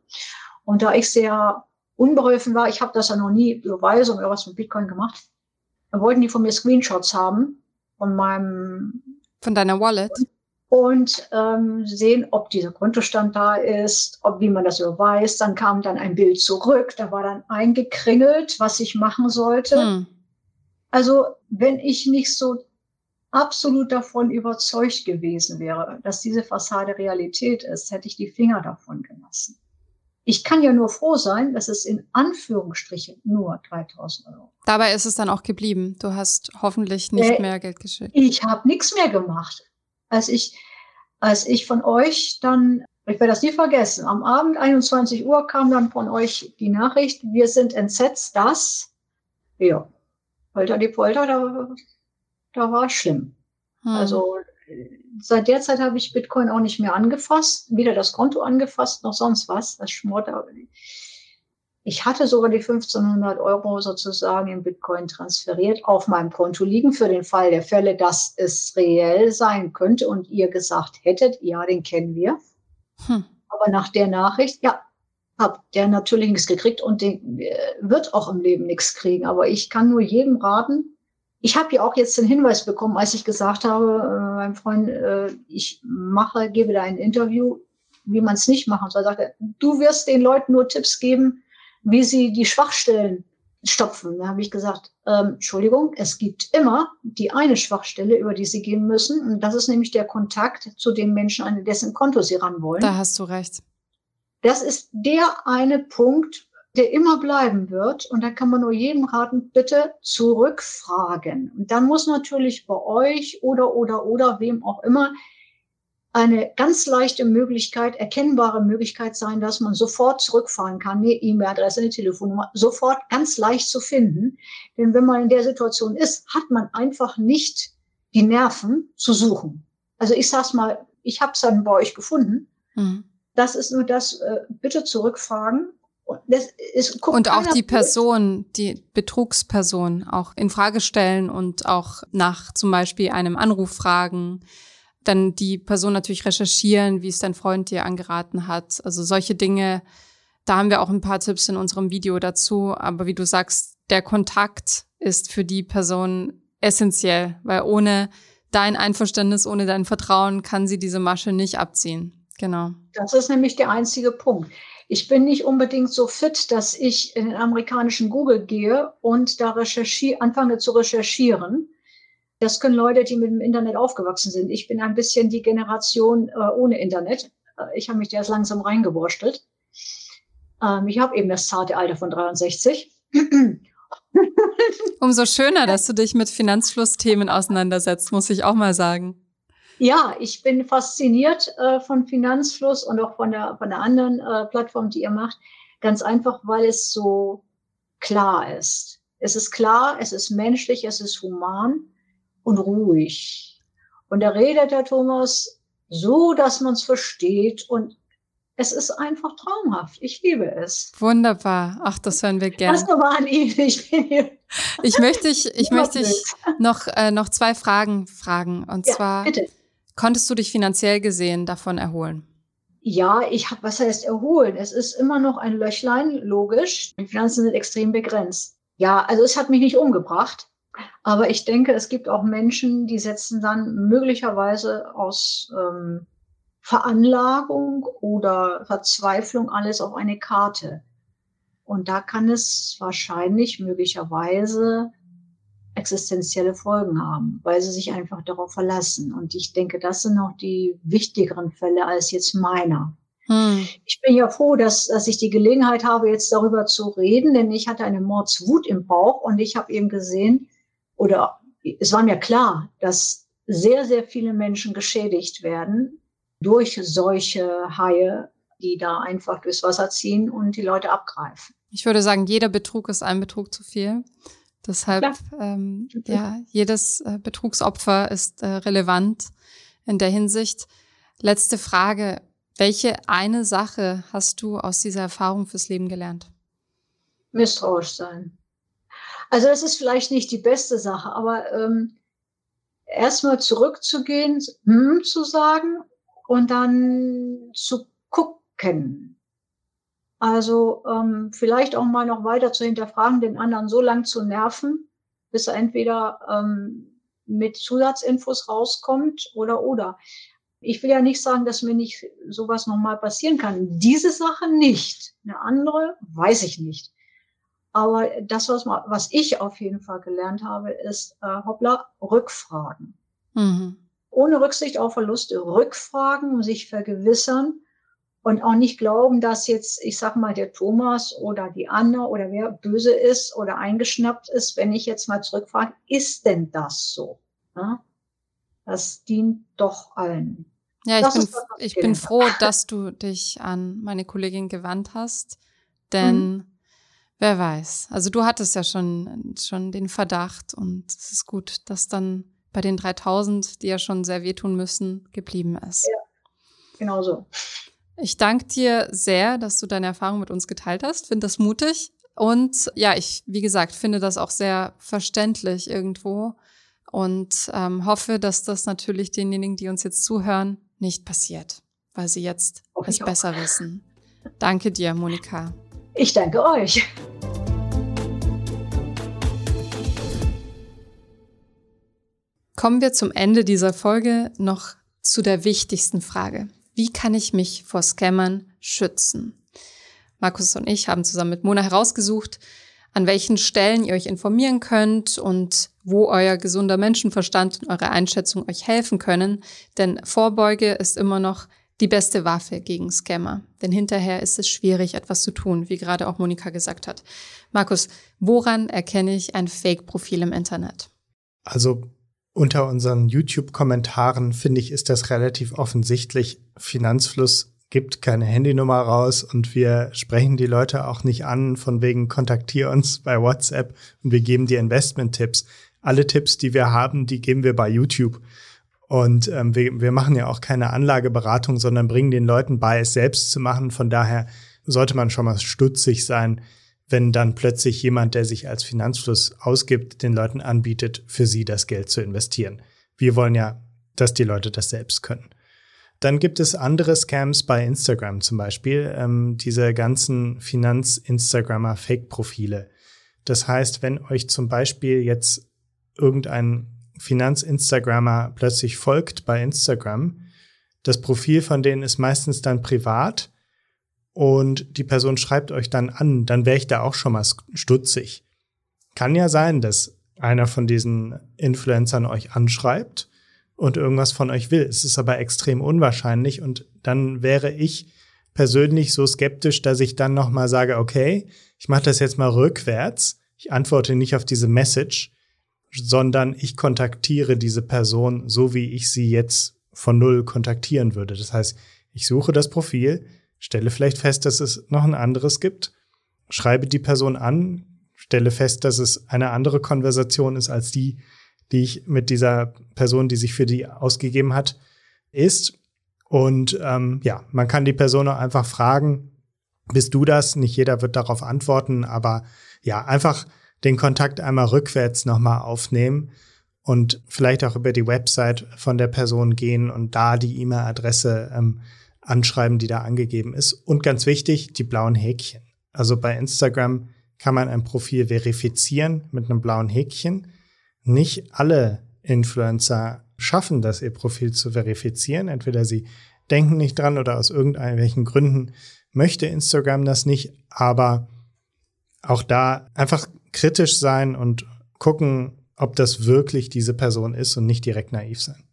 Und da ich sehr unbeholfen war, ich habe das ja noch nie Überweisung oder was mit Bitcoin gemacht, wollten die von mir Screenshots haben von meinem von deiner Wallet und ähm, sehen, ob dieser Kontostand da ist, ob wie man das überweist. Dann kam dann ein Bild zurück, da war dann eingekringelt, was ich machen sollte. Hm. Also wenn ich nicht so absolut davon überzeugt gewesen wäre, dass diese Fassade Realität ist, hätte ich die Finger davon gelassen. Ich kann ja nur froh sein, dass es in Anführungsstrichen nur 3000 Euro. Dabei ist es dann auch geblieben. Du hast hoffentlich nicht äh, mehr Geld geschickt. Ich habe nichts mehr gemacht. Als ich, als ich von euch dann, ich werde das nie vergessen, am Abend 21 Uhr kam dann von euch die Nachricht, wir sind entsetzt, dass, ja, Polter die Polter, da, da war es schlimm. Hm. Also seit der Zeit habe ich Bitcoin auch nicht mehr angefasst, weder das Konto angefasst noch sonst was. Das schmort. Ich hatte sogar die 1500 Euro sozusagen in Bitcoin transferiert auf meinem Konto liegen für den Fall der Fälle, dass es reell sein könnte und ihr gesagt hättet, ja, den kennen wir. Hm. Aber nach der Nachricht, ja, hab der natürlich nichts gekriegt und den äh, wird auch im Leben nichts kriegen. Aber ich kann nur jedem raten, ich habe ja auch jetzt den Hinweis bekommen, als ich gesagt habe, äh, meinem Freund, äh, ich mache, gebe da ein Interview, wie man es nicht machen soll. Er sagte, du wirst den Leuten nur Tipps geben, wie sie die Schwachstellen stopfen. Da habe ich gesagt, ähm, Entschuldigung, es gibt immer die eine Schwachstelle, über die sie gehen müssen. Und das ist nämlich der Kontakt zu den Menschen, an dessen Konto sie ran wollen. Da hast du recht. Das ist der eine Punkt, der immer bleiben wird. Und da kann man nur jedem raten, bitte zurückfragen. Und dann muss natürlich bei euch oder, oder, oder wem auch immer eine ganz leichte Möglichkeit, erkennbare Möglichkeit sein, dass man sofort zurückfahren kann, eine E-Mail-Adresse, eine Telefonnummer, sofort ganz leicht zu finden. Denn wenn man in der Situation ist, hat man einfach nicht die Nerven zu suchen. Also ich sag's mal, ich habe es dann bei euch gefunden. Mhm. Das ist nur das, äh, bitte zurückfragen ist, und auch die Person, die Betrugsperson auch in Frage stellen und auch nach zum Beispiel einem Anruf fragen, dann die Person natürlich recherchieren, wie es dein Freund dir angeraten hat. Also solche Dinge, da haben wir auch ein paar Tipps in unserem Video dazu. Aber wie du sagst, der Kontakt ist für die Person essentiell, weil ohne dein Einverständnis, ohne dein Vertrauen kann sie diese Masche nicht abziehen. Genau. Das ist nämlich der einzige Punkt. Ich bin nicht unbedingt so fit, dass ich in den amerikanischen Google gehe und da recherchiere, anfange zu recherchieren. Das können Leute, die mit dem Internet aufgewachsen sind. Ich bin ein bisschen die Generation äh, ohne Internet. Äh, ich habe mich da erst langsam reingewurschtelt. Ähm, ich habe eben das zarte Alter von 63. Umso schöner, dass du dich mit Finanzflussthemen auseinandersetzt, muss ich auch mal sagen. Ja, ich bin fasziniert äh, von Finanzfluss und auch von der, von der anderen äh, Plattform, die ihr macht. Ganz einfach, weil es so klar ist. Es ist klar, es ist menschlich, es ist human und ruhig. Und da redet der Thomas so, dass man es versteht und es ist einfach traumhaft. Ich liebe es. Wunderbar. Ach, das hören wir gerne. Das war an ihn. Ich, bin hier. ich möchte dich, ich möchte dich noch, äh, noch zwei Fragen fragen. Und ja, zwar, bitte. Konntest du dich finanziell gesehen davon erholen? Ja, ich habe, was heißt erholen? Es ist immer noch ein Löchlein, logisch. Die Finanzen sind extrem begrenzt. Ja, also es hat mich nicht umgebracht. Aber ich denke, es gibt auch Menschen, die setzen dann möglicherweise aus ähm, Veranlagung oder Verzweiflung alles auf eine Karte. Und da kann es wahrscheinlich möglicherweise existenzielle Folgen haben, weil sie sich einfach darauf verlassen. Und ich denke, das sind noch die wichtigeren Fälle als jetzt meiner. Hm. Ich bin ja froh, dass, dass ich die Gelegenheit habe, jetzt darüber zu reden, denn ich hatte eine Mordswut im Bauch und ich habe eben gesehen, oder es war mir klar, dass sehr, sehr viele Menschen geschädigt werden durch solche Haie, die da einfach durchs Wasser ziehen und die Leute abgreifen. Ich würde sagen, jeder Betrug ist ein Betrug zu viel. Deshalb, ähm, ja, jedes äh, Betrugsopfer ist äh, relevant in der Hinsicht. Letzte Frage. Welche eine Sache hast du aus dieser Erfahrung fürs Leben gelernt? Misstrauisch sein. Also das ist vielleicht nicht die beste Sache, aber ähm, erstmal zurückzugehen, hm zu sagen und dann zu gucken. Also ähm, vielleicht auch mal noch weiter zu hinterfragen, den anderen so lang zu nerven, bis er entweder ähm, mit Zusatzinfos rauskommt oder oder. Ich will ja nicht sagen, dass mir nicht sowas nochmal passieren kann. Diese Sache nicht. Eine andere weiß ich nicht. Aber das, was, was ich auf jeden Fall gelernt habe, ist, äh, hoppla, Rückfragen. Mhm. Ohne Rücksicht auf Verluste, Rückfragen, sich vergewissern und auch nicht glauben, dass jetzt, ich sag mal, der Thomas oder die Anna oder wer böse ist oder eingeschnappt ist, wenn ich jetzt mal zurückfrage, ist denn das so? Ja? Das dient doch allen. Ja, ich, bin, ich bin froh, dass du dich an meine Kollegin gewandt hast, denn mhm. Wer weiß. Also du hattest ja schon, schon den Verdacht und es ist gut, dass dann bei den 3000, die ja schon sehr wehtun müssen, geblieben ist. Ja, genau so. Ich danke dir sehr, dass du deine Erfahrung mit uns geteilt hast. Finde das mutig. Und ja, ich, wie gesagt, finde das auch sehr verständlich irgendwo und ähm, hoffe, dass das natürlich denjenigen, die uns jetzt zuhören, nicht passiert, weil sie jetzt es besser wissen. Danke dir, Monika. Ich danke euch. Kommen wir zum Ende dieser Folge noch zu der wichtigsten Frage. Wie kann ich mich vor Scammern schützen? Markus und ich haben zusammen mit Mona herausgesucht, an welchen Stellen ihr euch informieren könnt und wo euer gesunder Menschenverstand und eure Einschätzung euch helfen können. Denn Vorbeuge ist immer noch die beste Waffe gegen Scammer. Denn hinterher ist es schwierig, etwas zu tun, wie gerade auch Monika gesagt hat. Markus, woran erkenne ich ein Fake-Profil im Internet? Also unter unseren YouTube-Kommentaren finde ich, ist das relativ offensichtlich. Finanzfluss gibt keine Handynummer raus und wir sprechen die Leute auch nicht an, von wegen kontaktier uns bei WhatsApp und wir geben dir Investment-Tipps. Alle Tipps, die wir haben, die geben wir bei YouTube. Und ähm, wir, wir machen ja auch keine Anlageberatung, sondern bringen den Leuten bei, es selbst zu machen. Von daher sollte man schon mal stutzig sein, wenn dann plötzlich jemand, der sich als Finanzfluss ausgibt, den Leuten anbietet, für sie das Geld zu investieren. Wir wollen ja, dass die Leute das selbst können. Dann gibt es andere Scams bei Instagram zum Beispiel, ähm, diese ganzen Finanz-Instagrammer Fake-Profile. Das heißt, wenn euch zum Beispiel jetzt irgendein Finanz-Instagrammer plötzlich folgt bei Instagram, das Profil von denen ist meistens dann privat und die Person schreibt euch dann an, dann wäre ich da auch schon mal stutzig. Kann ja sein, dass einer von diesen Influencern euch anschreibt und irgendwas von euch will. Es ist aber extrem unwahrscheinlich und dann wäre ich persönlich so skeptisch, dass ich dann nochmal sage, okay, ich mache das jetzt mal rückwärts. Ich antworte nicht auf diese Message, sondern ich kontaktiere diese Person so, wie ich sie jetzt von null kontaktieren würde. Das heißt, ich suche das Profil, stelle vielleicht fest, dass es noch ein anderes gibt, schreibe die Person an, stelle fest, dass es eine andere Konversation ist als die, die ich mit dieser Person, die sich für die ausgegeben hat, ist. Und ähm, ja, man kann die Person auch einfach fragen, bist du das? Nicht jeder wird darauf antworten, aber ja, einfach den Kontakt einmal rückwärts nochmal aufnehmen und vielleicht auch über die Website von der Person gehen und da die E-Mail-Adresse ähm, anschreiben, die da angegeben ist. Und ganz wichtig, die blauen Häkchen. Also bei Instagram kann man ein Profil verifizieren mit einem blauen Häkchen nicht alle Influencer schaffen das, ihr Profil zu verifizieren. Entweder sie denken nicht dran oder aus irgendwelchen Gründen möchte Instagram das nicht. Aber auch da einfach kritisch sein und gucken, ob das wirklich diese Person ist und nicht direkt naiv sein.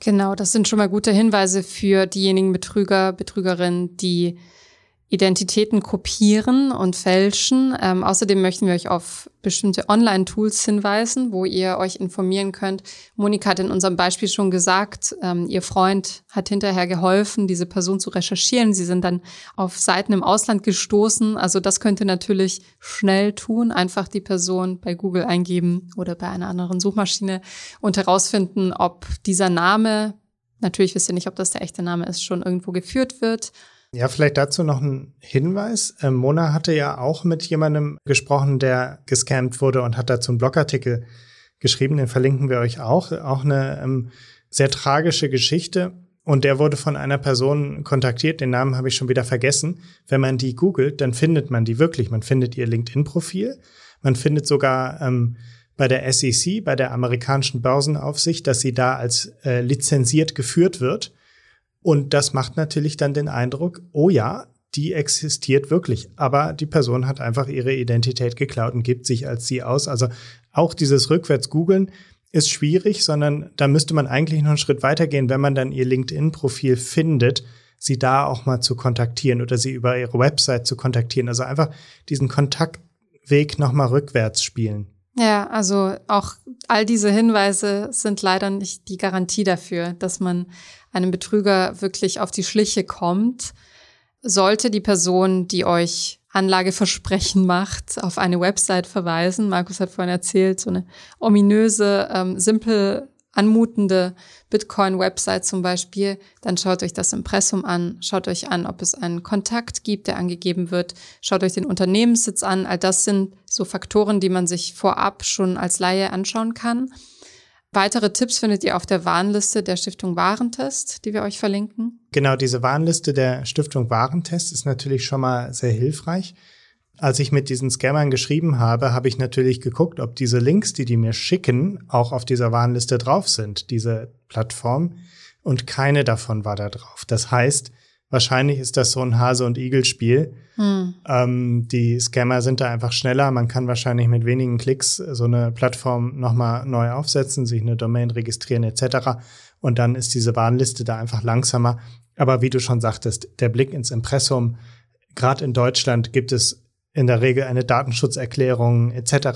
Genau, das sind schon mal gute Hinweise für diejenigen Betrüger, Betrügerinnen, die Identitäten kopieren und fälschen. Ähm, außerdem möchten wir euch auf bestimmte Online-Tools hinweisen, wo ihr euch informieren könnt. Monika hat in unserem Beispiel schon gesagt, ähm, ihr Freund hat hinterher geholfen, diese Person zu recherchieren. Sie sind dann auf Seiten im Ausland gestoßen. Also das könnt ihr natürlich schnell tun. Einfach die Person bei Google eingeben oder bei einer anderen Suchmaschine und herausfinden, ob dieser Name natürlich wisst ihr nicht, ob das der echte Name ist, schon irgendwo geführt wird. Ja, vielleicht dazu noch ein Hinweis. Ähm, Mona hatte ja auch mit jemandem gesprochen, der gescammt wurde und hat dazu einen Blogartikel geschrieben, den verlinken wir euch auch. Auch eine ähm, sehr tragische Geschichte. Und der wurde von einer Person kontaktiert, den Namen habe ich schon wieder vergessen. Wenn man die googelt, dann findet man die wirklich. Man findet ihr LinkedIn-Profil. Man findet sogar ähm, bei der SEC, bei der amerikanischen Börsenaufsicht, dass sie da als äh, lizenziert geführt wird. Und das macht natürlich dann den Eindruck, oh ja, die existiert wirklich. Aber die Person hat einfach ihre Identität geklaut und gibt sich als sie aus. Also auch dieses rückwärts googeln ist schwierig, sondern da müsste man eigentlich noch einen Schritt weitergehen, wenn man dann ihr LinkedIn-Profil findet, sie da auch mal zu kontaktieren oder sie über ihre Website zu kontaktieren. Also einfach diesen Kontaktweg nochmal rückwärts spielen. Ja, also auch all diese Hinweise sind leider nicht die Garantie dafür, dass man einem Betrüger wirklich auf die Schliche kommt. Sollte die Person, die euch Anlageversprechen macht, auf eine Website verweisen. Markus hat vorhin erzählt, so eine ominöse, ähm, simpel anmutende Bitcoin-Website zum Beispiel, dann schaut euch das Impressum an, schaut euch an, ob es einen Kontakt gibt, der angegeben wird, schaut euch den Unternehmenssitz an. All das sind so Faktoren, die man sich vorab schon als Laie anschauen kann. Weitere Tipps findet ihr auf der Warnliste der Stiftung Warentest, die wir euch verlinken. Genau, diese Warnliste der Stiftung Warentest ist natürlich schon mal sehr hilfreich. Als ich mit diesen Scammern geschrieben habe, habe ich natürlich geguckt, ob diese Links, die die mir schicken, auch auf dieser Warnliste drauf sind, diese Plattform. Und keine davon war da drauf. Das heißt, wahrscheinlich ist das so ein Hase- und Igel-Spiel. Hm. Ähm, die Scammer sind da einfach schneller. Man kann wahrscheinlich mit wenigen Klicks so eine Plattform nochmal neu aufsetzen, sich eine Domain registrieren etc. Und dann ist diese Warnliste da einfach langsamer. Aber wie du schon sagtest, der Blick ins Impressum, gerade in Deutschland gibt es in der Regel eine Datenschutzerklärung etc.,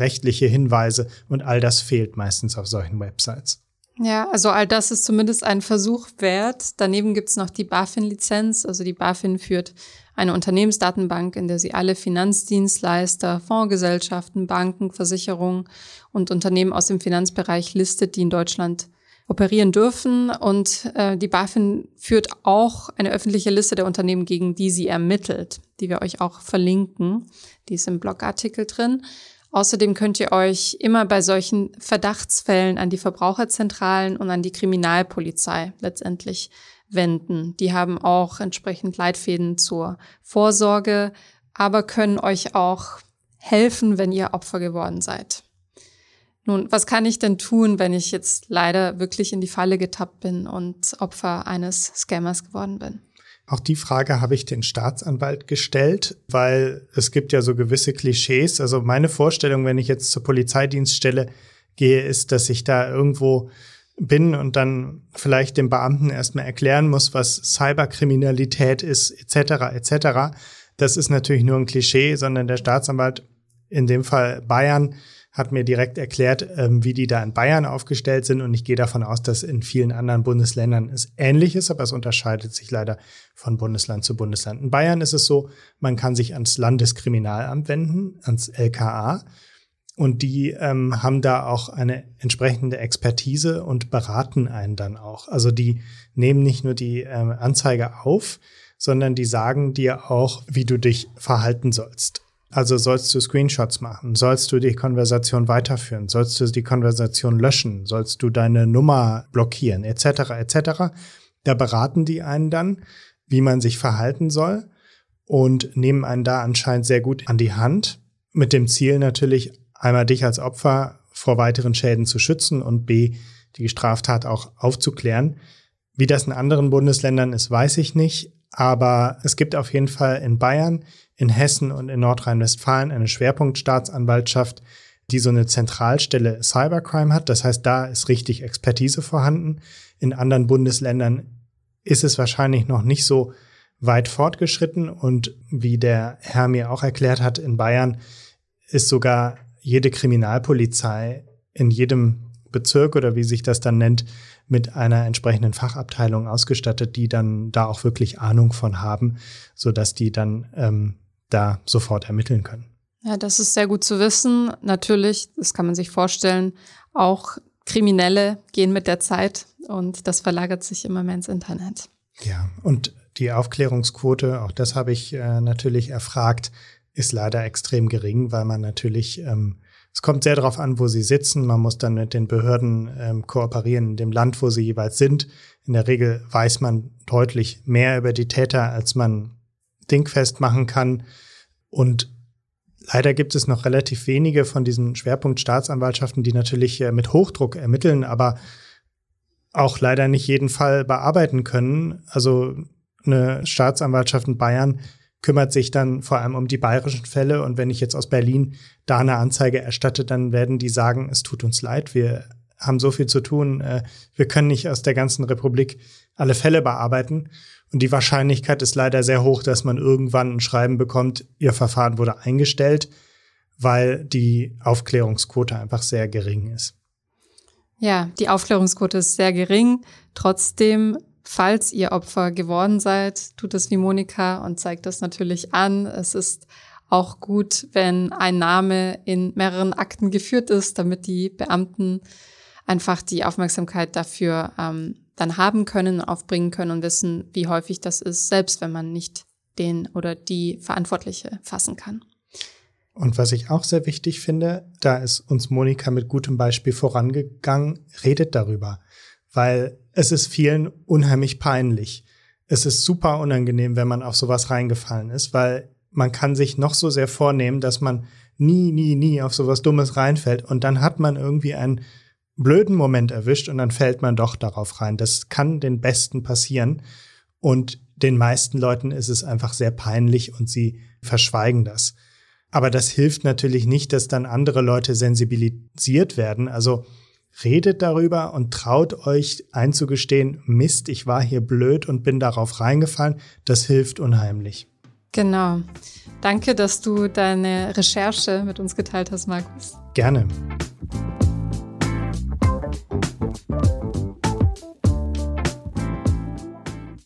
rechtliche Hinweise und all das fehlt meistens auf solchen Websites. Ja, also all das ist zumindest ein Versuch wert. Daneben gibt's noch die BaFin-Lizenz. Also die BaFin führt eine Unternehmensdatenbank, in der sie alle Finanzdienstleister, Fondsgesellschaften, Banken, Versicherungen und Unternehmen aus dem Finanzbereich listet, die in Deutschland operieren dürfen. Und äh, die BaFin führt auch eine öffentliche Liste der Unternehmen, gegen die sie ermittelt, die wir euch auch verlinken. Die ist im Blogartikel drin. Außerdem könnt ihr euch immer bei solchen Verdachtsfällen an die Verbraucherzentralen und an die Kriminalpolizei letztendlich wenden. Die haben auch entsprechend Leitfäden zur Vorsorge, aber können euch auch helfen, wenn ihr Opfer geworden seid. Nun, was kann ich denn tun, wenn ich jetzt leider wirklich in die Falle getappt bin und Opfer eines Scammers geworden bin? Auch die Frage habe ich den Staatsanwalt gestellt, weil es gibt ja so gewisse Klischees. Also meine Vorstellung, wenn ich jetzt zur Polizeidienststelle gehe, ist, dass ich da irgendwo bin und dann vielleicht dem Beamten erstmal erklären muss, was Cyberkriminalität ist, etc. etc. Das ist natürlich nur ein Klischee, sondern der Staatsanwalt, in dem Fall Bayern, hat mir direkt erklärt, ähm, wie die da in Bayern aufgestellt sind. Und ich gehe davon aus, dass in vielen anderen Bundesländern es ähnlich ist, aber es unterscheidet sich leider von Bundesland zu Bundesland. In Bayern ist es so, man kann sich ans Landeskriminalamt wenden, ans LKA. Und die ähm, haben da auch eine entsprechende Expertise und beraten einen dann auch. Also die nehmen nicht nur die ähm, Anzeige auf, sondern die sagen dir auch, wie du dich verhalten sollst. Also sollst du Screenshots machen, sollst du die Konversation weiterführen, sollst du die Konversation löschen, sollst du deine Nummer blockieren, etc. etc. Da beraten die einen dann, wie man sich verhalten soll und nehmen einen da anscheinend sehr gut an die Hand, mit dem Ziel natürlich einmal dich als Opfer vor weiteren Schäden zu schützen und b die Straftat auch aufzuklären. Wie das in anderen Bundesländern ist, weiß ich nicht, aber es gibt auf jeden Fall in Bayern in Hessen und in Nordrhein-Westfalen eine Schwerpunktstaatsanwaltschaft, die so eine Zentralstelle Cybercrime hat. Das heißt, da ist richtig Expertise vorhanden. In anderen Bundesländern ist es wahrscheinlich noch nicht so weit fortgeschritten. Und wie der Herr mir auch erklärt hat, in Bayern ist sogar jede Kriminalpolizei in jedem Bezirk oder wie sich das dann nennt, mit einer entsprechenden Fachabteilung ausgestattet, die dann da auch wirklich Ahnung von haben, so dass die dann ähm, da sofort ermitteln können. Ja, das ist sehr gut zu wissen. Natürlich, das kann man sich vorstellen, auch Kriminelle gehen mit der Zeit und das verlagert sich immer mehr ins Internet. Ja, und die Aufklärungsquote, auch das habe ich äh, natürlich erfragt, ist leider extrem gering, weil man natürlich, ähm, es kommt sehr darauf an, wo sie sitzen. Man muss dann mit den Behörden ähm, kooperieren in dem Land, wo sie jeweils sind. In der Regel weiß man deutlich mehr über die Täter, als man dingfest machen kann. Und leider gibt es noch relativ wenige von diesen Schwerpunktstaatsanwaltschaften, die natürlich äh, mit Hochdruck ermitteln, aber auch leider nicht jeden Fall bearbeiten können. Also eine Staatsanwaltschaft in Bayern kümmert sich dann vor allem um die bayerischen Fälle. Und wenn ich jetzt aus Berlin da eine Anzeige erstatte, dann werden die sagen, es tut uns leid, wir haben so viel zu tun, äh, wir können nicht aus der ganzen Republik alle Fälle bearbeiten. Und die Wahrscheinlichkeit ist leider sehr hoch, dass man irgendwann ein Schreiben bekommt, ihr Verfahren wurde eingestellt, weil die Aufklärungsquote einfach sehr gering ist. Ja, die Aufklärungsquote ist sehr gering. Trotzdem, falls ihr Opfer geworden seid, tut es wie Monika und zeigt das natürlich an. Es ist auch gut, wenn ein Name in mehreren Akten geführt ist, damit die Beamten einfach die Aufmerksamkeit dafür ähm, dann haben können, aufbringen können und wissen, wie häufig das ist, selbst wenn man nicht den oder die Verantwortliche fassen kann. Und was ich auch sehr wichtig finde, da ist uns Monika mit gutem Beispiel vorangegangen, redet darüber, weil es ist vielen unheimlich peinlich. Es ist super unangenehm, wenn man auf sowas reingefallen ist, weil man kann sich noch so sehr vornehmen, dass man nie, nie, nie auf sowas Dummes reinfällt und dann hat man irgendwie einen blöden Moment erwischt und dann fällt man doch darauf rein. Das kann den Besten passieren und den meisten Leuten ist es einfach sehr peinlich und sie verschweigen das. Aber das hilft natürlich nicht, dass dann andere Leute sensibilisiert werden. Also redet darüber und traut euch einzugestehen, Mist, ich war hier blöd und bin darauf reingefallen. Das hilft unheimlich. Genau. Danke, dass du deine Recherche mit uns geteilt hast, Markus. Gerne.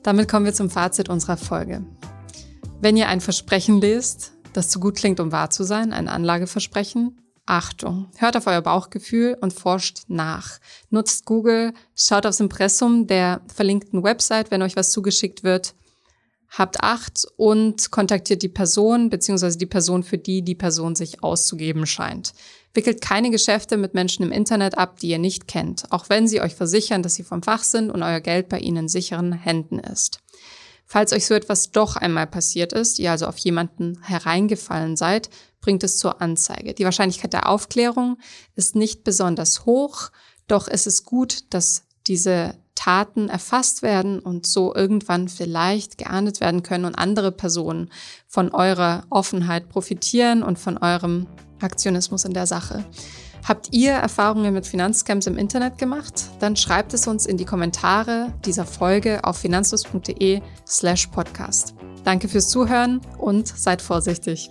Damit kommen wir zum Fazit unserer Folge. Wenn ihr ein Versprechen lest, das zu gut klingt, um wahr zu sein, ein Anlageversprechen, Achtung, hört auf euer Bauchgefühl und forscht nach. Nutzt Google, schaut aufs Impressum der verlinkten Website, wenn euch was zugeschickt wird. Habt Acht und kontaktiert die Person bzw. die Person, für die die Person sich auszugeben scheint. Wickelt keine Geschäfte mit Menschen im Internet ab, die ihr nicht kennt, auch wenn sie euch versichern, dass sie vom Fach sind und euer Geld bei ihnen in sicheren Händen ist. Falls euch so etwas doch einmal passiert ist, ihr also auf jemanden hereingefallen seid, bringt es zur Anzeige. Die Wahrscheinlichkeit der Aufklärung ist nicht besonders hoch, doch es ist gut, dass diese Taten erfasst werden und so irgendwann vielleicht geahndet werden können und andere Personen von eurer Offenheit profitieren und von eurem Aktionismus in der Sache. Habt ihr Erfahrungen mit Finanzscams im Internet gemacht? Dann schreibt es uns in die Kommentare dieser Folge auf finanzlos.de slash podcast. Danke fürs Zuhören und seid vorsichtig.